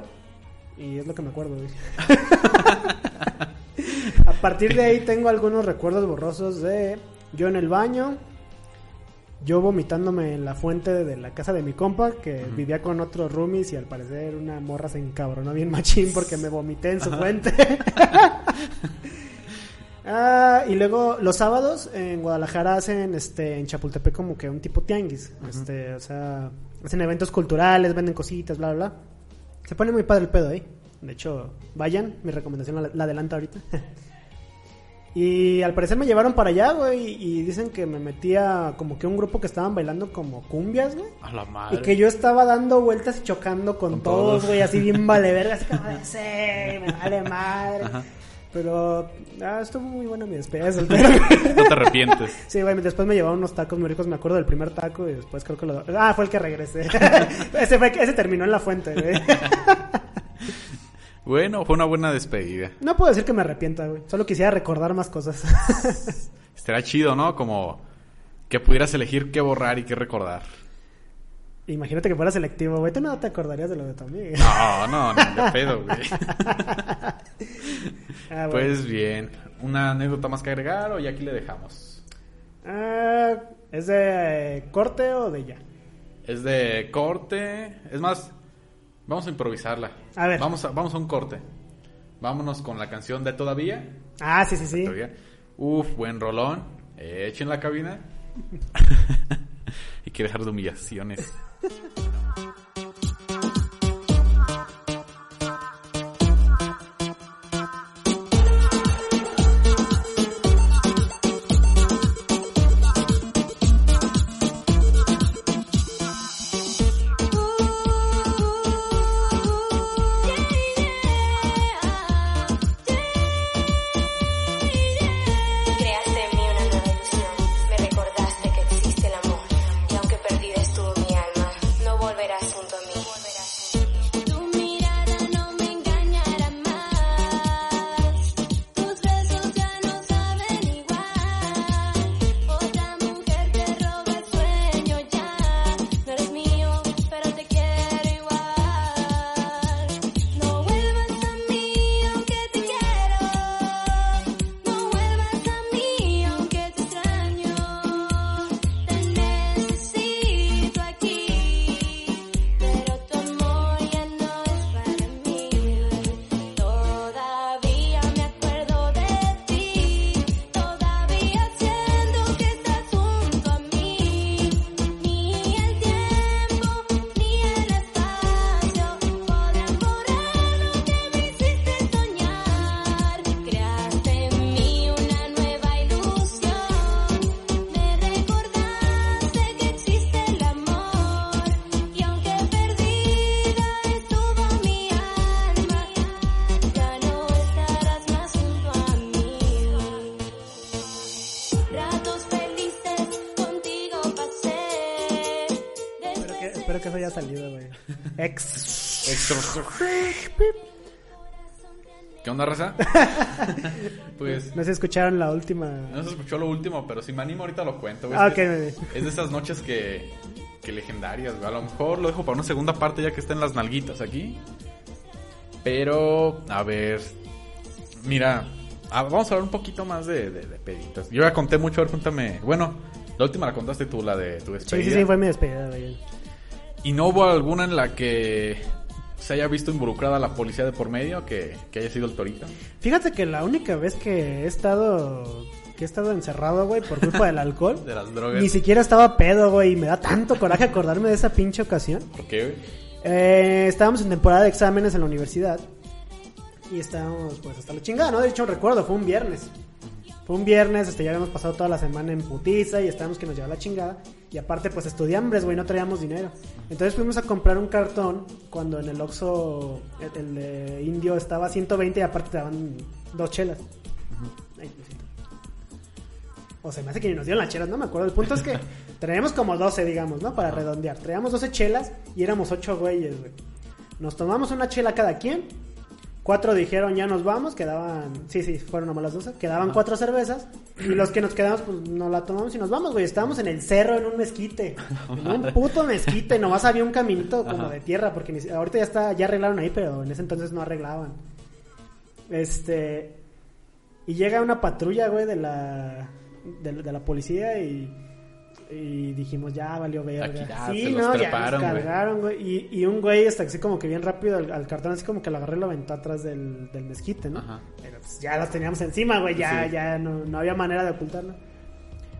Y es lo que me acuerdo, a partir de ahí tengo algunos recuerdos borrosos de yo en el baño. Yo vomitándome en la fuente de la casa de mi compa, que vivía con otros roomies y al parecer una morra se encabronó bien machín porque me vomité en su fuente. Ah, y luego los sábados en Guadalajara hacen este en Chapultepec como que un tipo tianguis, este, o sea, hacen eventos culturales, venden cositas, bla bla. bla. Se pone muy padre el pedo ahí. De hecho, vayan, mi recomendación la, la adelanto ahorita. Y al parecer me llevaron para allá, güey. Y dicen que me metía como que un grupo que estaban bailando como cumbias, güey. A la madre. Y que yo estaba dando vueltas y chocando con, Con todos, güey, así bien vale verga, así como de, sí, me vale madre. Pero ah, estuvo muy buena mi despedida soltero. No te arrepientes. Sí, güey, después me llevaron unos tacos muy ricos, me acuerdo del primer taco y después creo que lo... Ah, fue el que regresé. ese, fue, ese terminó en la fuente, güey. Bueno, fue una buena despedida. No puedo decir que me arrepienta, güey. Solo quisiera recordar más cosas. Estaría chido, ¿no? Como que pudieras elegir qué borrar y qué recordar. Imagínate que fuera selectivo, güey. Tú no te acordarías de lo de tu amiga. No, no, no, de pedo, güey. Ah, bueno. Pues bien. ¿Una anécdota más que agregar o ya aquí le dejamos? Ah, ¿Es de corte o de ya? Es de corte. Es más, vamos a improvisarla. A ver. Vamos a, vamos a un corte. Vámonos con la canción de Todavía. Ah, sí, sí, sí. Todavía. Uf, buen rolón. Echen la cabina. Hay que dejar de humillaciones. güey. Ex. ¿Qué onda, raza? pues No si escucharon la última. no se escuchó lo último, pero si me animo ahorita lo cuento. güey. Ah, Es que ok. Es de esas noches que, que legendarias, güey. A lo mejor lo dejo para una segunda parte ya que estén las nalguitas aquí. Pero, a ver. Mira, ah, vamos a hablar un poquito más de, de- de peditas. Yo ya conté mucho, a ver, cuéntame. Bueno, la última la contaste tú, la de tu Sí, despedida. sí, sí, fue mi despedida, güey. ¿Y no hubo alguna en la que se haya visto involucrada la policía de por medio que, que haya sido el torito? Fíjate que la única vez que he estado que he estado encerrado, güey, por culpa del alcohol, De las drogas. ni siquiera estaba pedo, güey, y me da tanto coraje acordarme de esa pinche ocasión. ¿Por qué, güey? Eh, estábamos en temporada de exámenes en la universidad y estábamos pues hasta la chingada, ¿no? De hecho, recuerdo, fue un viernes. Fue un viernes, este, ya habíamos pasado toda la semana en putiza y estábamos que nos llevaba la chingada. Y aparte, pues estudiambres, güey, no traíamos dinero. Entonces fuimos a comprar un cartón cuando en el Oxxo, el, el de Indio estaba a 120 y aparte te daban dos chelas. O se me hace que ni nos dieron las chelas, no me acuerdo. El punto es que traíamos como 12, digamos, ¿no? Para redondear. Traíamos 12 chelas y éramos 8 güeyes, güey. Nos tomamos una chela cada quien. Cuatro dijeron ya nos vamos, quedaban, sí, sí, fueron nomás las 12, quedaban cuatro cervezas y los que nos quedamos pues nos la tomamos y nos vamos, güey, estábamos en el cerro en un mezquite, en un puto mezquite, nomás había un caminito como Ajá. de tierra porque ni ahorita ya está, ya arreglaron ahí, pero en ese entonces no arreglaban. Este, y llega una patrulla, güey, de la, de, la- de la policía y, y dijimos, ya valió verga. Aquí ya sí, se los no, ya treparon, nos cargaron, güey. Y, y un güey, hasta así como que bien rápido al, al cartón, así como que lo agarré y lo aventó atrás del, del mezquite, ¿no? Ajá. Pero pues ya los teníamos encima, güey, ya, Sí. ya no, no había manera de ocultarlo.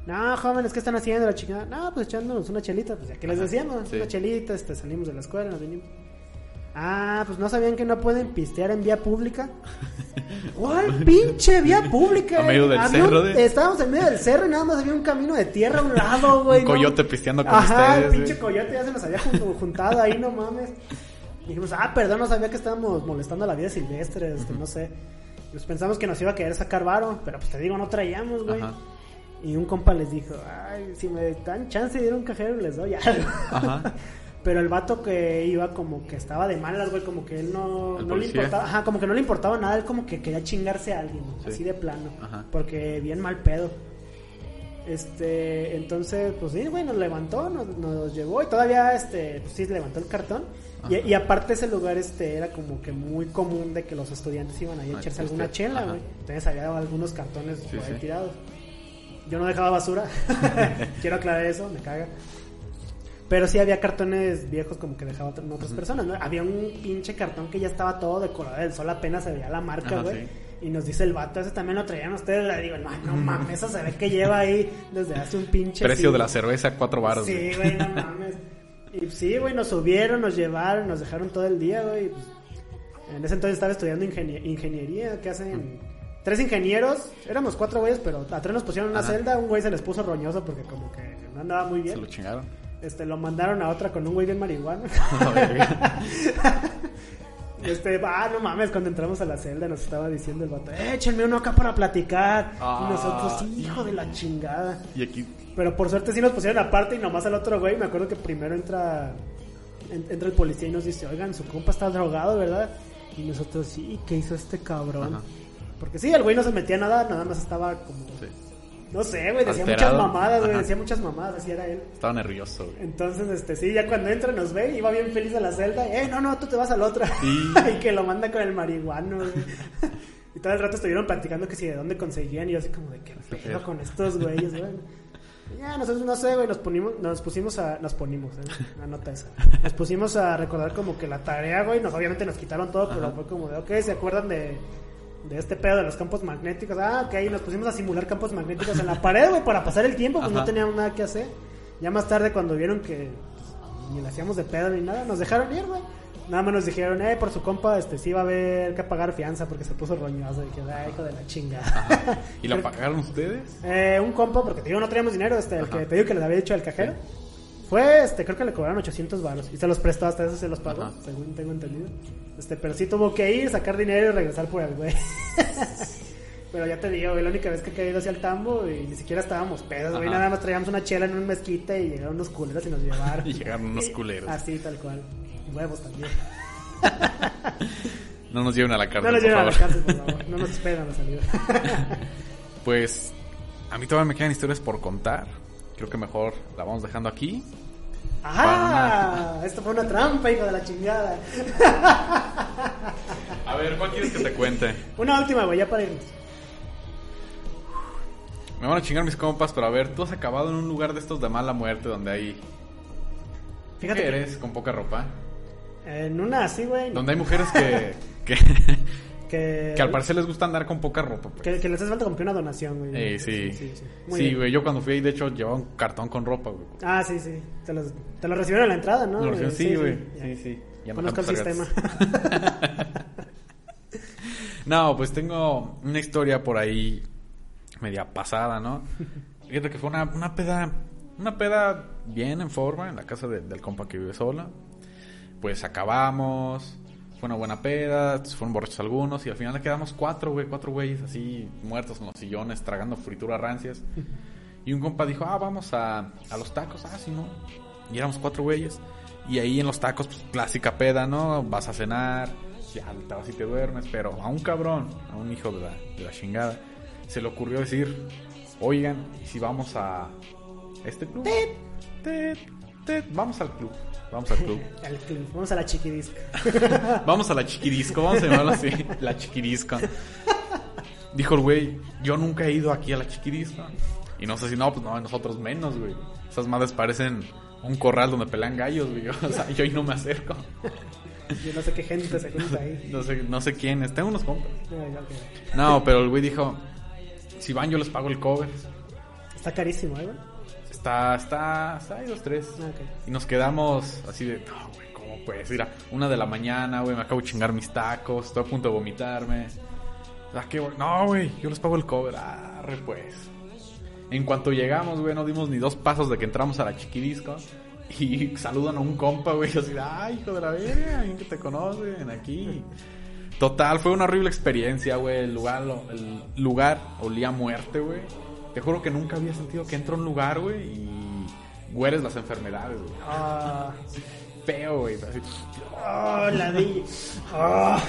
No, jóvenes, ¿qué están haciendo la chingada? No, pues echándonos una chelita, pues ya que les decíamos, sí. una chelita, este, salimos de la escuela, nos vinimos. Ah, pues no sabían que no pueden pistear en vía pública. ¿Cuál pinche vía pública? A medio del Había cerro, un- de- Estábamos en medio del cerro y nada más había un camino de tierra a un lado, güey. Un ¿no? coyote pisteando con Ajá, ustedes, el pinche coyote ya se nos había jun- juntado ahí, no mames. Dijimos, ah, perdón, no sabía que estábamos molestando a la vida silvestre, este, no sé. Pues pensamos que nos iba a querer sacar varo, pero pues te digo, no traíamos, güey. Ajá. Y un compa les dijo, ay, si me dan chance de ir a un cajero, les doy algo. Ajá. Pero el vato que iba como que estaba de malas, güey, como que él no, ¿El no le importaba, ajá, como que no le importaba nada, él como que quería chingarse a alguien, Sí. así de plano, Ajá. porque bien mal pedo. Este, entonces, pues sí, güey, nos levantó, nos, nos llevó y todavía, este, pues sí, levantó el cartón. Y, aparte ese lugar, este, era como que muy común de que los estudiantes iban ahí a echarse alguna chela, güey. Entonces había algunos cartones Sí, por ahí sí. tirados. Yo no dejaba basura. Quiero aclarar eso, me caga. Pero sí había cartones viejos como que dejaban otras, personas, ¿no? Había un pinche cartón que ya estaba todo decorado del sol, apenas se veía la marca, güey. sí. Y nos dice el vato, ese también lo traían ustedes. Le digo, no, no mames, eso se ve que lleva ahí desde hace un pinche Precio siglo". de la cerveza, cuatro baros. Sí, güey, no mames. Y sí, güey, nos subieron, nos llevaron, nos dejaron todo el día, güey. pues, en ese entonces estaba estudiando ingenie- ingeniería, que hacen tres ingenieros, éramos cuatro güeyes, pero a tres nos pusieron una Ajá. celda, un güey se les puso roñoso porque como que no andaba muy Se bien. lo chingaron. Este, lo mandaron a otra con un güey bien marihuana. Este, ah, no mames, cuando entramos a la celda nos estaba diciendo el vato, échenme uno acá para platicar. Ah. y nosotros, hijo de la chingada. y aquí, Pero por suerte sí nos pusieron aparte y nomás al otro güey. Me acuerdo que primero entra en- entra el policía y nos dice, oigan, su compa está drogado, ¿verdad? Y nosotros, sí, ¿qué hizo este cabrón? Ajá. Porque sí, el güey no se metía nada, nada más estaba como... sí, No sé, güey, decía Alterado. muchas mamadas, güey, decía muchas mamadas, así era él. estaba nervioso, güey. Entonces, este, sí, ya cuando entra nos ve, iba bien feliz a la celda. Eh, no, no, tú te vas al otro. Sí. y que lo manda con el marihuano, güey. y todo el rato estuvieron platicando que si de dónde conseguían. Y yo así como de qué pedo con estos güeyes, güey. Ya, nosotros no sé, güey, nos, ponimos, nos pusimos a... Nos ponimos, ¿eh? Anota esa. Nos pusimos a recordar como que la tarea, güey. Nos, obviamente nos quitaron todo, pero Ajá. fue como de, ok, ¿se acuerdan de... De este pedo de los campos magnéticos. Ah, ok, nos pusimos a simular campos magnéticos en la pared, güey, para pasar el tiempo, pues no teníamos nada que hacer. Ya más tarde, cuando vieron que pues, ni le hacíamos de pedo ni nada, nos dejaron ir, güey. Nada más nos dijeron, eh, por su compa, este, sí va a haber que pagar fianza porque se puso roñoso. Y que, ay, hijo de la chingada. ¿Y la pagaron ustedes? Eh, un compa, porque te digo, no teníamos dinero, este, el Ajá. que te digo que les había dicho el cajero. Fue, este, creo que le cobraron 800 baros y se los prestó, hasta eso se los pagó, Ajá. según tengo entendido. Este, pero sí tuvo que ir, sacar dinero y regresar por el güey. pero ya te digo, güey, la única vez que he caído hacia el tambo y ni siquiera estábamos pedos, güey, nada más traíamos una chela en un mezquite y llegaron unos culeros y nos llevaron. Y llegaron unos culeros. Así, tal cual. Y huevos también. No nos lleven a la No cárcel, nos por lleven a la cárcel, por favor. No nos esperan a la salida. Pues a mí todavía me quedan historias por contar. Creo que mejor la vamos dejando aquí. ¡Ah! Esto fue una trampa, hijo de la chingada. A ver, ¿cuál quieres que te cuente? Una última, güey, ya para irnos. Me van a chingar mis compas, pero a ver, tú has acabado en un lugar de estos de mala muerte donde hay Fíjate que mujeres con poca ropa. en una así, güey. Donde hay mujeres que, que, Que, que al parecer les gusta andar con poca ropa. pues. que, que les hace falta que una donación, güey. Eh, sí. sí, sí. Güey, yo cuando fui ahí, de hecho, llevaba un cartón con ropa, güey. Ah, sí, sí. Te lo, te lo recibieron en la entrada, ¿no? Lo Eh, recibieron, sí, güey. ya. Sí, sí. Ya no Conozco el sistema. No, pues tengo una historia por ahí media pasada, ¿no? Fíjate que fue una, una peda, una peda bien en forma en la casa de- del compa que vive sola. Pues acabamos, fue una buena peda, fueron borrachos algunos y al final le quedamos cuatro, güey, cuatro güeyes así muertos en los sillones, tragando frituras rancias. Y un compa dijo, ah, vamos a, a los tacos, ah, sí, no. Y éramos cuatro güeyes. Y ahí en los tacos, pues clásica peda, ¿no? Vas a cenar, ya te vas y te duermes, pero a un cabrón, a un hijo de la, de la chingada, se le ocurrió decir, oigan, ¿y si vamos a este club? Tet, tet, vamos al club, vamos al club. El club. Vamos a la chiquidisca. Vamos a la chiquirisco, vamos a llamarlo así, la chiquirisco. Dijo el güey, yo nunca he ido aquí a la chiquirisco. Y no sé si no, pues no, nosotros menos, güey. Esas madres parecen un corral donde pelean gallos, güey. O sea, yo ahí no me acerco. Yo no sé qué gente se junta ahí. No sé, no sé quiénes, tengo unos compas. Ok. No, pero el güey dijo, si van yo les pago el cover. Está carísimo, ¿eh, güey? Está, está, está ahí los tres. Y nos quedamos así de, no, güey, ¿cómo pues, mira, una de la mañana, güey, me acabo de chingar mis tacos, estoy a punto de vomitarme. Ah, qué bueno. No, güey, yo les pago el cover. Arre, pues. En cuanto llegamos, güey, no dimos ni dos pasos de que entramos a la chiquidisco. Y saludan a un compa, güey, así, ay, hijo de la verga, alguien que te conocen aquí. Total, fue una horrible experiencia, güey. El lugar, lo- el lugar olía a muerte, güey. Te juro que nunca había sentido que entro a un lugar, güey, y hueles las enfermedades, güey. Ah, Feo, güey. así. oh, la di. Ah.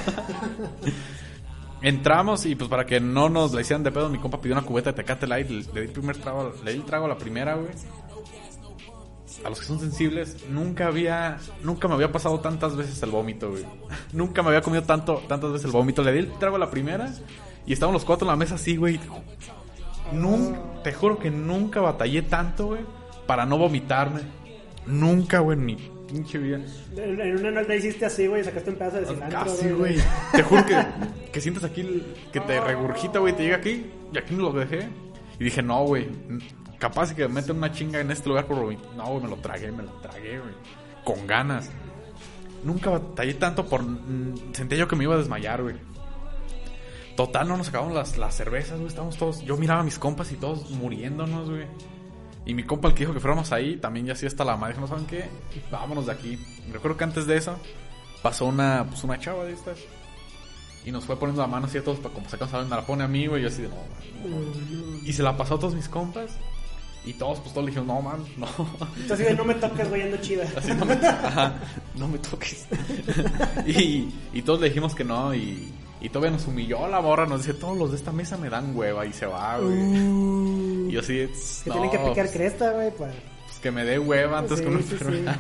Entramos y pues para que no nos la hicieran de pedo, mi compa pidió una cubeta de Tecate Light, le, le di el primer trago, le di el trago a la primera, güey. A los que son sensibles, nunca había, nunca me había pasado tantas veces el vómito, güey. Nunca me había comido tanto, tantas veces el vómito. Le di el trago a la primera y estábamos los cuatro en la mesa así, güey. Nun- te juro que nunca batallé tanto, güey, para no vomitarme. Nunca, güey, en mi pinche vida. En una no le hiciste así, güey, sacaste un pedazo de cilantro. Casi, güey. Te juro que, que sientes aquí que te regurgita, güey, te llega aquí y aquí me lo dejé. Y dije, no, güey, capaz que me meten una chinga en este lugar por vomitar. No, güey, me lo tragué, me lo tragué, güey. Con ganas. Nunca batallé tanto por... mm, Sentía yo que me iba a desmayar, güey. Total, no nos acabamos las, las cervezas, güey. Estábamos todos... Yo miraba a mis compas y todos muriéndonos, güey. Y mi compa, el que dijo que fuéramos ahí, también ya así hasta la madre. Dijo, no saben qué, vámonos de aquí. Recuerdo que antes de eso pasó una, pues una chava de estas. Y nos fue poniendo la mano así a todos para como se cansaban, me la pone a mí, güey. Y yo así de, no, man, no". Y se la pasó a todos mis compas. Y todos, pues todos le dijeron, no, man, no. Entonces, así de, no me toques, güey, ando chida. Así no me, ajá, no me toques. y, y todos le dijimos que no. Y, y todavía nos humilló la morra. Nos dice, todos los de esta mesa me dan hueva. Y se va, güey. Y yo así, de, Que no, tienen que picar pues, cresta, güey, para... pues que me dé hueva antes Sí, que una sí, sí. enfermedad.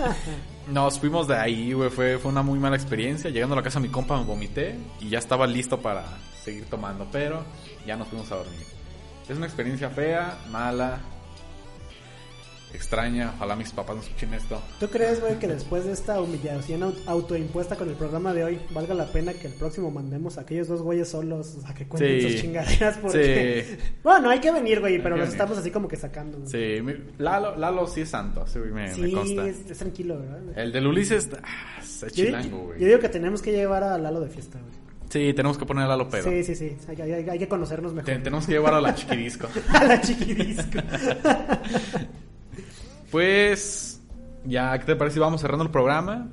Nos fuimos de ahí, güey. Fue, fue una muy mala experiencia. Llegando a la casa mi compa me vomité y ya estaba listo para seguir tomando, pero ya nos fuimos a dormir. Es una experiencia fea, mala, extraña. Ojalá mis papás no escuchen esto. ¿Tú crees, güey, que después de esta humillación au- autoimpuesta con el programa de hoy, valga la pena que el próximo mandemos a aquellos dos güeyes solos a que cuenten Sí. sus chingaderas? Porque... Sí. Bueno, hay que venir, güey, pero venir. estamos así como que sacando. güey. Sí, mi- Lalo, Lalo sí es santo, sí, me, me Sí, consta. es, es tranquilo, ¿verdad? El del Ulises, ah, es Yo, chilango, yo güey. digo que tenemos que llevar a Lalo de fiesta, güey. Sí, tenemos que poner a Lalo pedo. Sí, sí, sí. Hay, que- hay- hay que conocernos mejor. Te- tenemos que llevar a la chiquidisco. a la chiquidisco. Pues, ya, ¿qué te parece vamos cerrando el programa?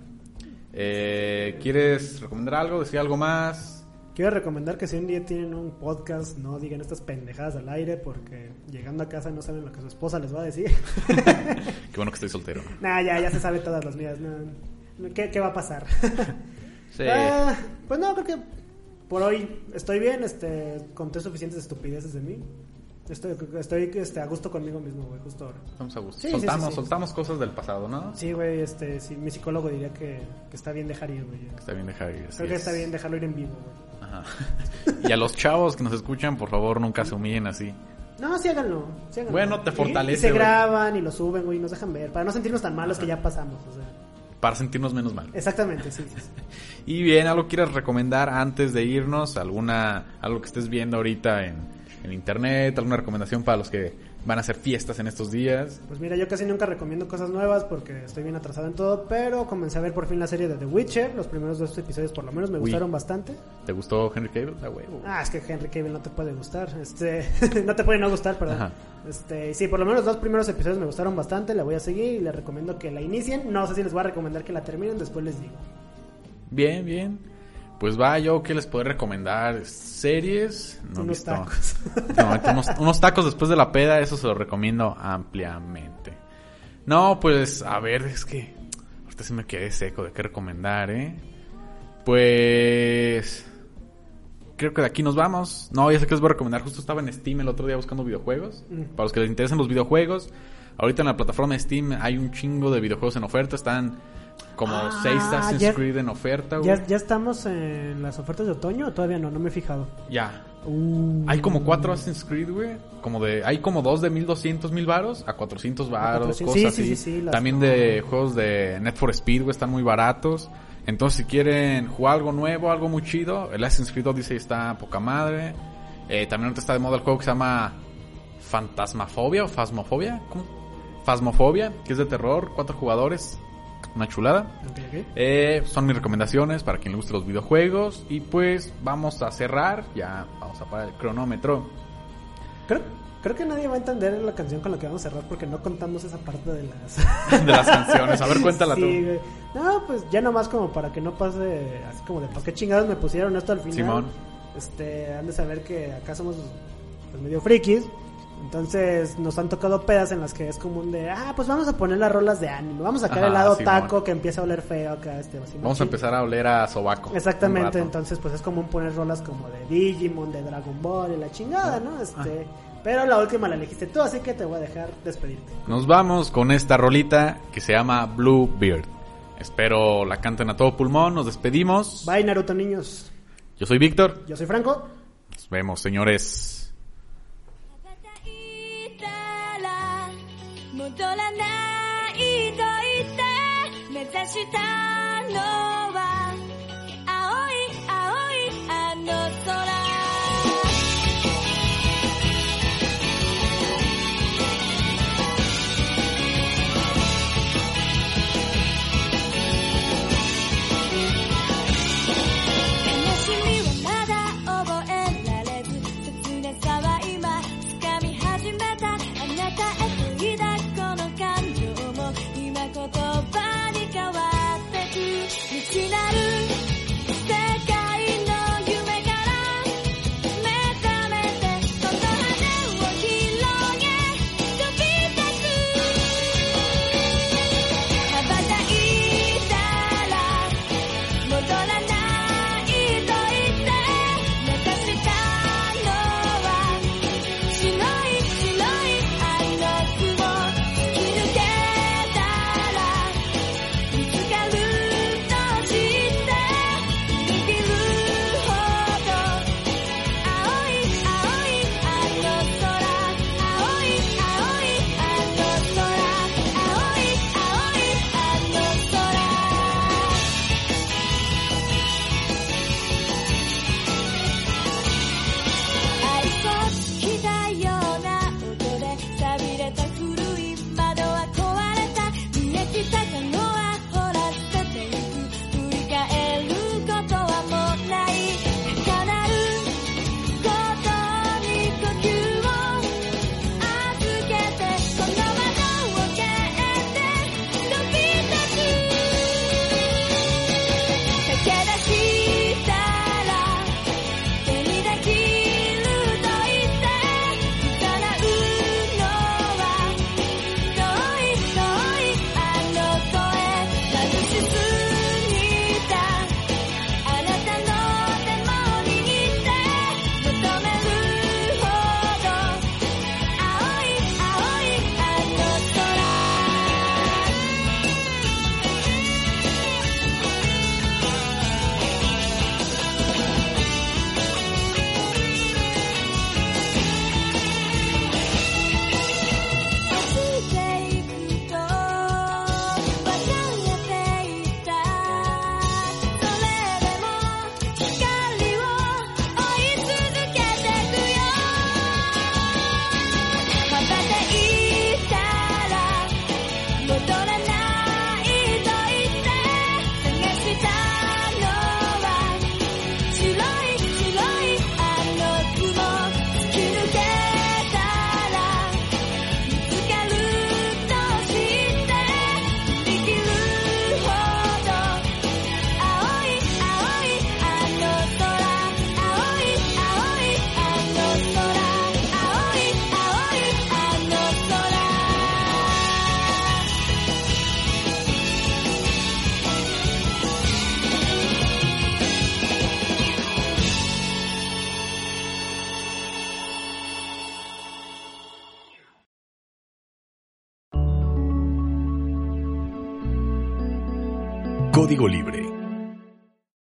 Eh, ¿Quieres recomendar algo? ¿Decir algo más? Quiero recomendar que si un día tienen un podcast, no digan estas pendejadas al aire porque llegando a casa no saben lo que su esposa les va a decir. Qué bueno que estoy soltero. nah, ya, ya se sabe todas las mías. No, ¿Qué, qué va a pasar? Sí. Ah, pues no, creo que por hoy estoy bien. Este, conté suficientes estupideces de mí. Estoy, estoy este, a gusto conmigo mismo, güey, justo ahora. Estamos a gusto. Sí, soltamos, sí, sí. soltamos cosas del pasado, ¿no? Sí, güey, este, sí, mi psicólogo diría que, que está bien dejar ir, güey. Está bien dejar ir. que está bien dejarlo ir en vivo, güey. Ajá. Y a los chavos que nos escuchan, por favor, nunca se humillen así. No, sí háganlo. sí háganlo. Bueno, te fortalece, Y, se güey. graban y lo suben, güey, y nos dejan ver. Para no sentirnos tan malos que ya pasamos, o sea. Para sentirnos menos mal. Exactamente, sí. sí, sí. Y bien, ¿algo quieras recomendar antes de irnos? ¿Alguna, algo que estés viendo ahorita en, en internet? ¿Alguna recomendación para los que van a hacer fiestas en estos días? Pues mira, yo casi nunca recomiendo cosas nuevas porque estoy bien atrasado en todo, pero comencé a ver por fin la serie de The Witcher. Los primeros dos episodios por lo menos me Uy. gustaron bastante. ¿Te gustó Henry huevo. Ah, es que Henry Cavill no te puede gustar. Este, no te puede no gustar, perdón. Ajá. Este, sí, por lo menos los dos primeros episodios me gustaron bastante. La voy a seguir y les recomiendo que la inicien. No sé si les voy a recomendar que la terminen, después les digo. Bien, bien. Pues va, yo que les puedo recomendar series. No he Unos visto. tacos. No, unos, unos tacos después de la peda, eso se lo recomiendo ampliamente. No, pues, a ver, es que ahorita sí me quedé seco de qué recomendar, ¿eh? Pues... Creo que de aquí nos vamos. No, ya sé que les voy a recomendar. Justo estaba en Steam el otro día buscando videojuegos. Mm. Para los que les interesan los videojuegos. Ahorita en la plataforma de Steam hay un chingo de videojuegos en oferta. Están como Ah, seis Assassin's ya- Creed en oferta, güey. ¿Ya, ¿Ya estamos en las ofertas de otoño o todavía no? No me he fijado. Ya. Uh. Hay como cuatro Assassin's Creed, güey. Como de, hay como dos de 1200 mil varos a 400 varos, 400, cosas sí, sí, así. sí, sí, las- También de juegos de Net for Speed, güey, están muy baratos. Entonces, si quieren jugar algo nuevo, algo muy chido, el Assassin's Creed Odyssey está poca madre. Eh, también ahorita está de moda el juego que se llama Fantasmafobia o Phasmophobia. ¿Cómo? Phasmophobia, que es de terror, cuatro jugadores. Una chulada. Ok, ok. Eh, son mis recomendaciones para quien le guste los videojuegos. Y pues vamos a cerrar. Ya vamos a parar el cronómetro. Creo, creo que nadie va a entender la canción con la que vamos a cerrar porque no contamos esa parte de las... De las canciones. A ver, cuéntala Sí, tú. güey. No, pues ya nomás como para que no pase así como de ¿para qué chingados me pusieron esto al final? Simón. Este, han de saber que acá somos pues, medio frikis. Entonces nos han tocado pedas en las que es común de, ah, pues vamos a poner las rolas de anime, vamos a sacar el Ajá, lado Simón. taco que empieza a oler feo acá, este, así, Vamos a empezar a oler a sobaco. Exactamente, entonces pues es común poner rolas como de Digimon, de Dragon Ball y la chingada, ¿no? Este, pero la última la elegiste tú, así que te voy a dejar despedirte. Nos vamos con esta rolita que se llama Blue Beard. Espero la canten a todo pulmón. Nos despedimos. Bye Naruto niños. Yo soy Víctor. Yo soy Franco. Nos vemos, señores. 戻らないと言って目指したのは